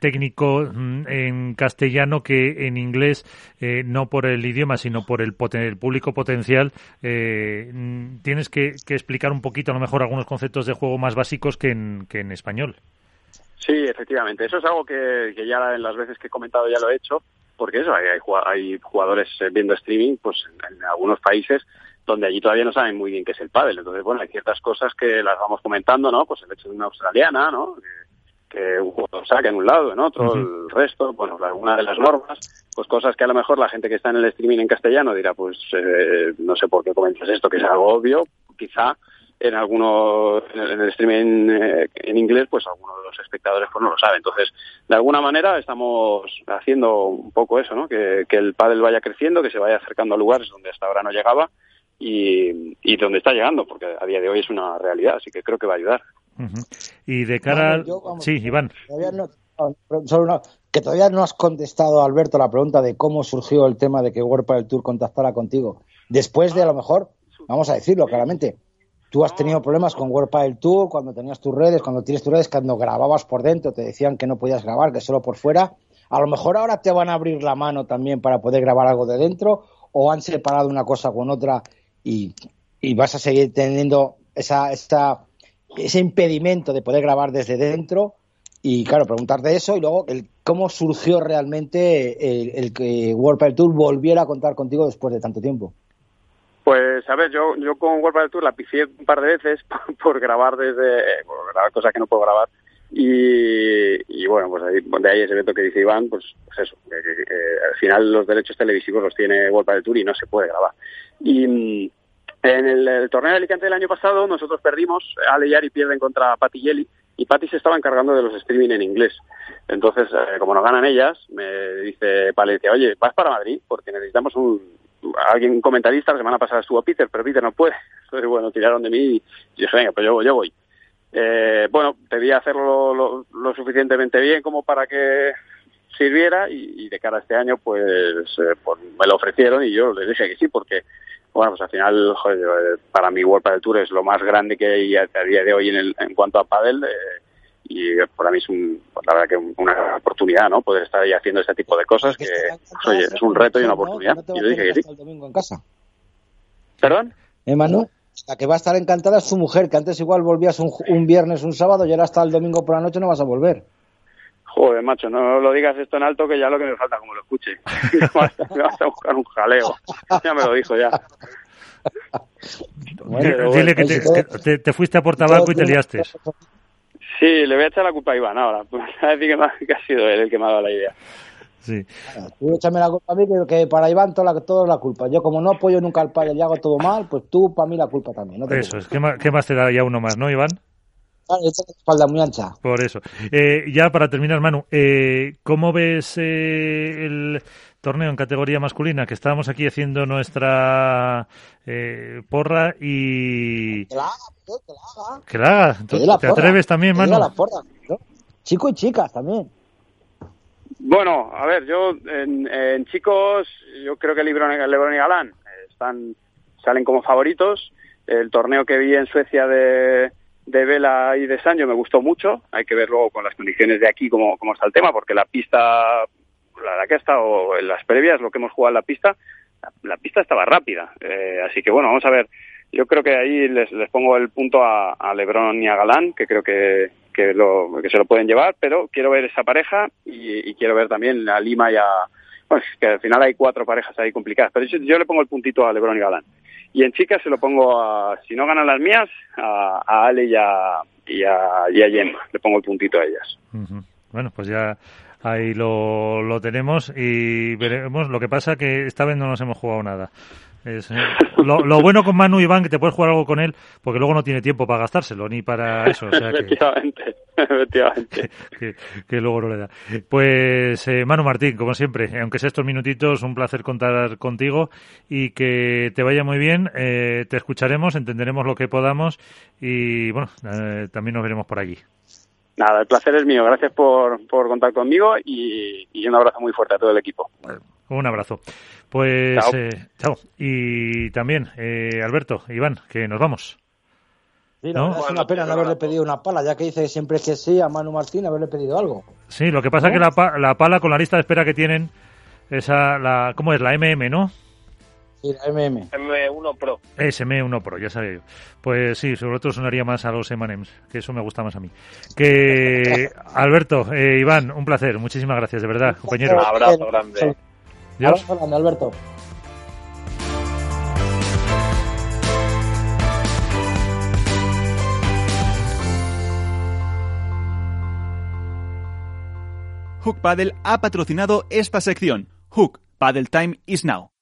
A: técnico mm, en castellano que en inglés, eh, no por el idioma, sino por el, el público potencial, eh, mm, tienes que, que, explicar un poquito a lo mejor algunos conceptos de juego más básicos que en, que en español.
I: Sí, efectivamente. Eso es algo que, ya en las veces que he comentado ya lo he hecho, porque eso, hay, hay jugadores eh, viendo streaming pues en, algunos países donde allí todavía no saben muy bien qué es el pádel. Entonces, bueno, hay ciertas cosas que las vamos comentando, ¿no? Pues el hecho de una australiana, ¿no? Que, un jugador saque en un lado, en otro, el resto, bueno, alguna de las normas, pues cosas que a lo mejor la gente que está en el streaming en castellano dirá, pues eh, no sé por qué comentas esto, que es algo obvio, quizá en algunos en el streaming eh, en inglés pues algunos de los espectadores pues no lo saben entonces de alguna manera estamos haciendo un poco eso no que, el pádel vaya creciendo que se vaya acercando a lugares donde hasta ahora no llegaba y, y donde está llegando porque a día de hoy es una realidad así que creo que va a ayudar
A: y de cara al... sí Iván
C: solo una que todavía no has contestado, Alberto, la pregunta de cómo surgió el tema de que World del Tour contactara contigo. Después de a lo mejor, vamos a decirlo claramente, tú has tenido problemas con World del Tour cuando tenías tus redes, cuando tienes tus redes, cuando grababas por dentro, te decían que no podías grabar, que solo por fuera. A lo mejor ahora te van a abrir la mano también para poder grabar algo de dentro, o han separado una cosa con otra y, y vas a seguir teniendo esa, esa, ese impedimento de poder grabar desde dentro y claro, preguntarte eso y luego el, cómo surgió realmente el, que World Tour volviera a contar contigo después de tanto tiempo.
I: Pues a ver, yo, yo con World Tour la pisé un par de veces por, grabar desde, por grabar cosas que no puedo grabar. Y, y bueno, pues ahí, de ahí ese evento que dice Iván, pues, pues eso, al final los derechos televisivos los tiene World Tour y no se puede grabar. Y mm, en el, torneo de Alicante del año pasado nosotros perdimos, Ale y Ari pierden contra Patti Yeli, y Patty se estaba encargando de los streaming en inglés. Entonces, eh, como no ganan ellas, me dice Palencia, oye, vas para Madrid porque necesitamos un alguien un comentarista. La semana pasada estuvo Peter, pero Peter no puede. Entonces, bueno, tiraron de mí y dije, venga, pues yo, yo voy. Eh, bueno, debía hacerlo lo, suficientemente bien como para que sirviera y, de cara a este año, pues, eh, pues me lo ofrecieron y yo les dije que sí, porque bueno, pues al final, joder, para mí World Padel Tour es lo más grande que hay a, día de hoy en, el, en cuanto a pádel eh, y para mí es un, pues la verdad que una oportunidad, ¿no? Poder estar ahí haciendo este tipo de cosas que, pues, oye, es un reto y una oportunidad. y yo dije que sí.
C: domingo en casa.
I: ¿Perdón?
C: ¿Eh, Manu? La que va a estar encantada es su mujer, que antes igual volvías un, un viernes, un sábado y ahora hasta el domingo por la noche no vas a volver.
I: Joder, macho, no lo digas esto en alto que ya lo que me falta como lo escuche. me vas a buscar un jaleo. Ya me lo dijo ya.
A: Dile que, te, fuiste a Portabanco y te liaste.
I: Sí, le voy a echar la culpa a Iván ahora. A decir que, ha sido él el que me ha dado la idea.
A: Sí.
C: Tú échame la culpa a mí, que, para Iván toda la, toda la culpa. Yo como no apoyo nunca al padre y hago todo mal, pues tú para mí la culpa también.
A: Eso es. ¿Qué más, ¿Qué más te da ya uno más, no, Iván?
C: Espalda muy ancha.
A: Por eso. Eh, ya para terminar, Manu, eh, ¿cómo ves eh, el torneo en categoría masculina? Que estábamos aquí haciendo nuestra eh, porra y...
C: Que la haga,
A: que la haga. ¿Te atreves también, Manu?
C: Chico y chicas también.
I: Bueno, a ver, yo en, chicos, yo creo que Lebron, Lebron y Galán están, salen como favoritos. El torneo que vi en Suecia de de Vela y de Sancho me gustó mucho. Hay que ver luego con las condiciones de aquí cómo, cómo está el tema, porque la pista, la que ha estado en las previas, lo que hemos jugado en la pista, la, pista estaba rápida. Eh, así que bueno, vamos a ver. Yo creo que ahí les, les pongo el punto a, a Lebron y a Galán, que creo que, que, lo, que se lo pueden llevar, pero quiero ver esa pareja y, y quiero ver también a Lima y a... Bueno, que al final hay cuatro parejas ahí complicadas, pero yo le pongo el puntito a Lebron y Galán. Y en chicas se lo pongo a, si no ganan las mías, a, Ale y a, y a, y Le pongo el puntito a ellas.
A: Bueno, pues ya ahí lo, lo tenemos y veremos. Lo que pasa que esta vez no nos hemos jugado nada. Es, eh, lo, bueno con Manu Iván que te puedes jugar algo con él porque luego no tiene tiempo para gastárselo ni para eso.
I: efectivamente, efectivamente.
A: Que, luego no le da. Pues eh, Manu Martín, como siempre, aunque sea estos minutitos, un placer contar contigo y que te vaya muy bien. Eh, te escucharemos, entenderemos lo que podamos y bueno, también nos veremos por allí.
I: Nada, el placer es mío. Gracias por, por contar conmigo y, y un abrazo muy fuerte a todo el equipo.
A: Un abrazo. Pues chao. Eh, y también, eh, Alberto, Iván, que nos vamos.
C: Sí, ¿No? es una pena no haberle pedido una pala, ya que dice siempre que sí a Manu Martín, haberle pedido algo.
A: Sí, lo que pasa es que la, la, pala con la lista de espera que tienen, esa, la, ¿cómo es? La MM, ¿no?
C: Sí, la MM.
B: M1 Pro.
A: Es M1 Pro, ya sabía yo. Pues sí, sobre todo sonaría más a los M&M's, que eso me gusta más a mí. Que Alberto, eh, Iván, un placer, muchísimas gracias, de verdad, compañero.
B: Un abrazo grande.
C: Dios. Alberto.
J: Hook Paddle ha patrocinado esta sección. Hook Paddle Time is now.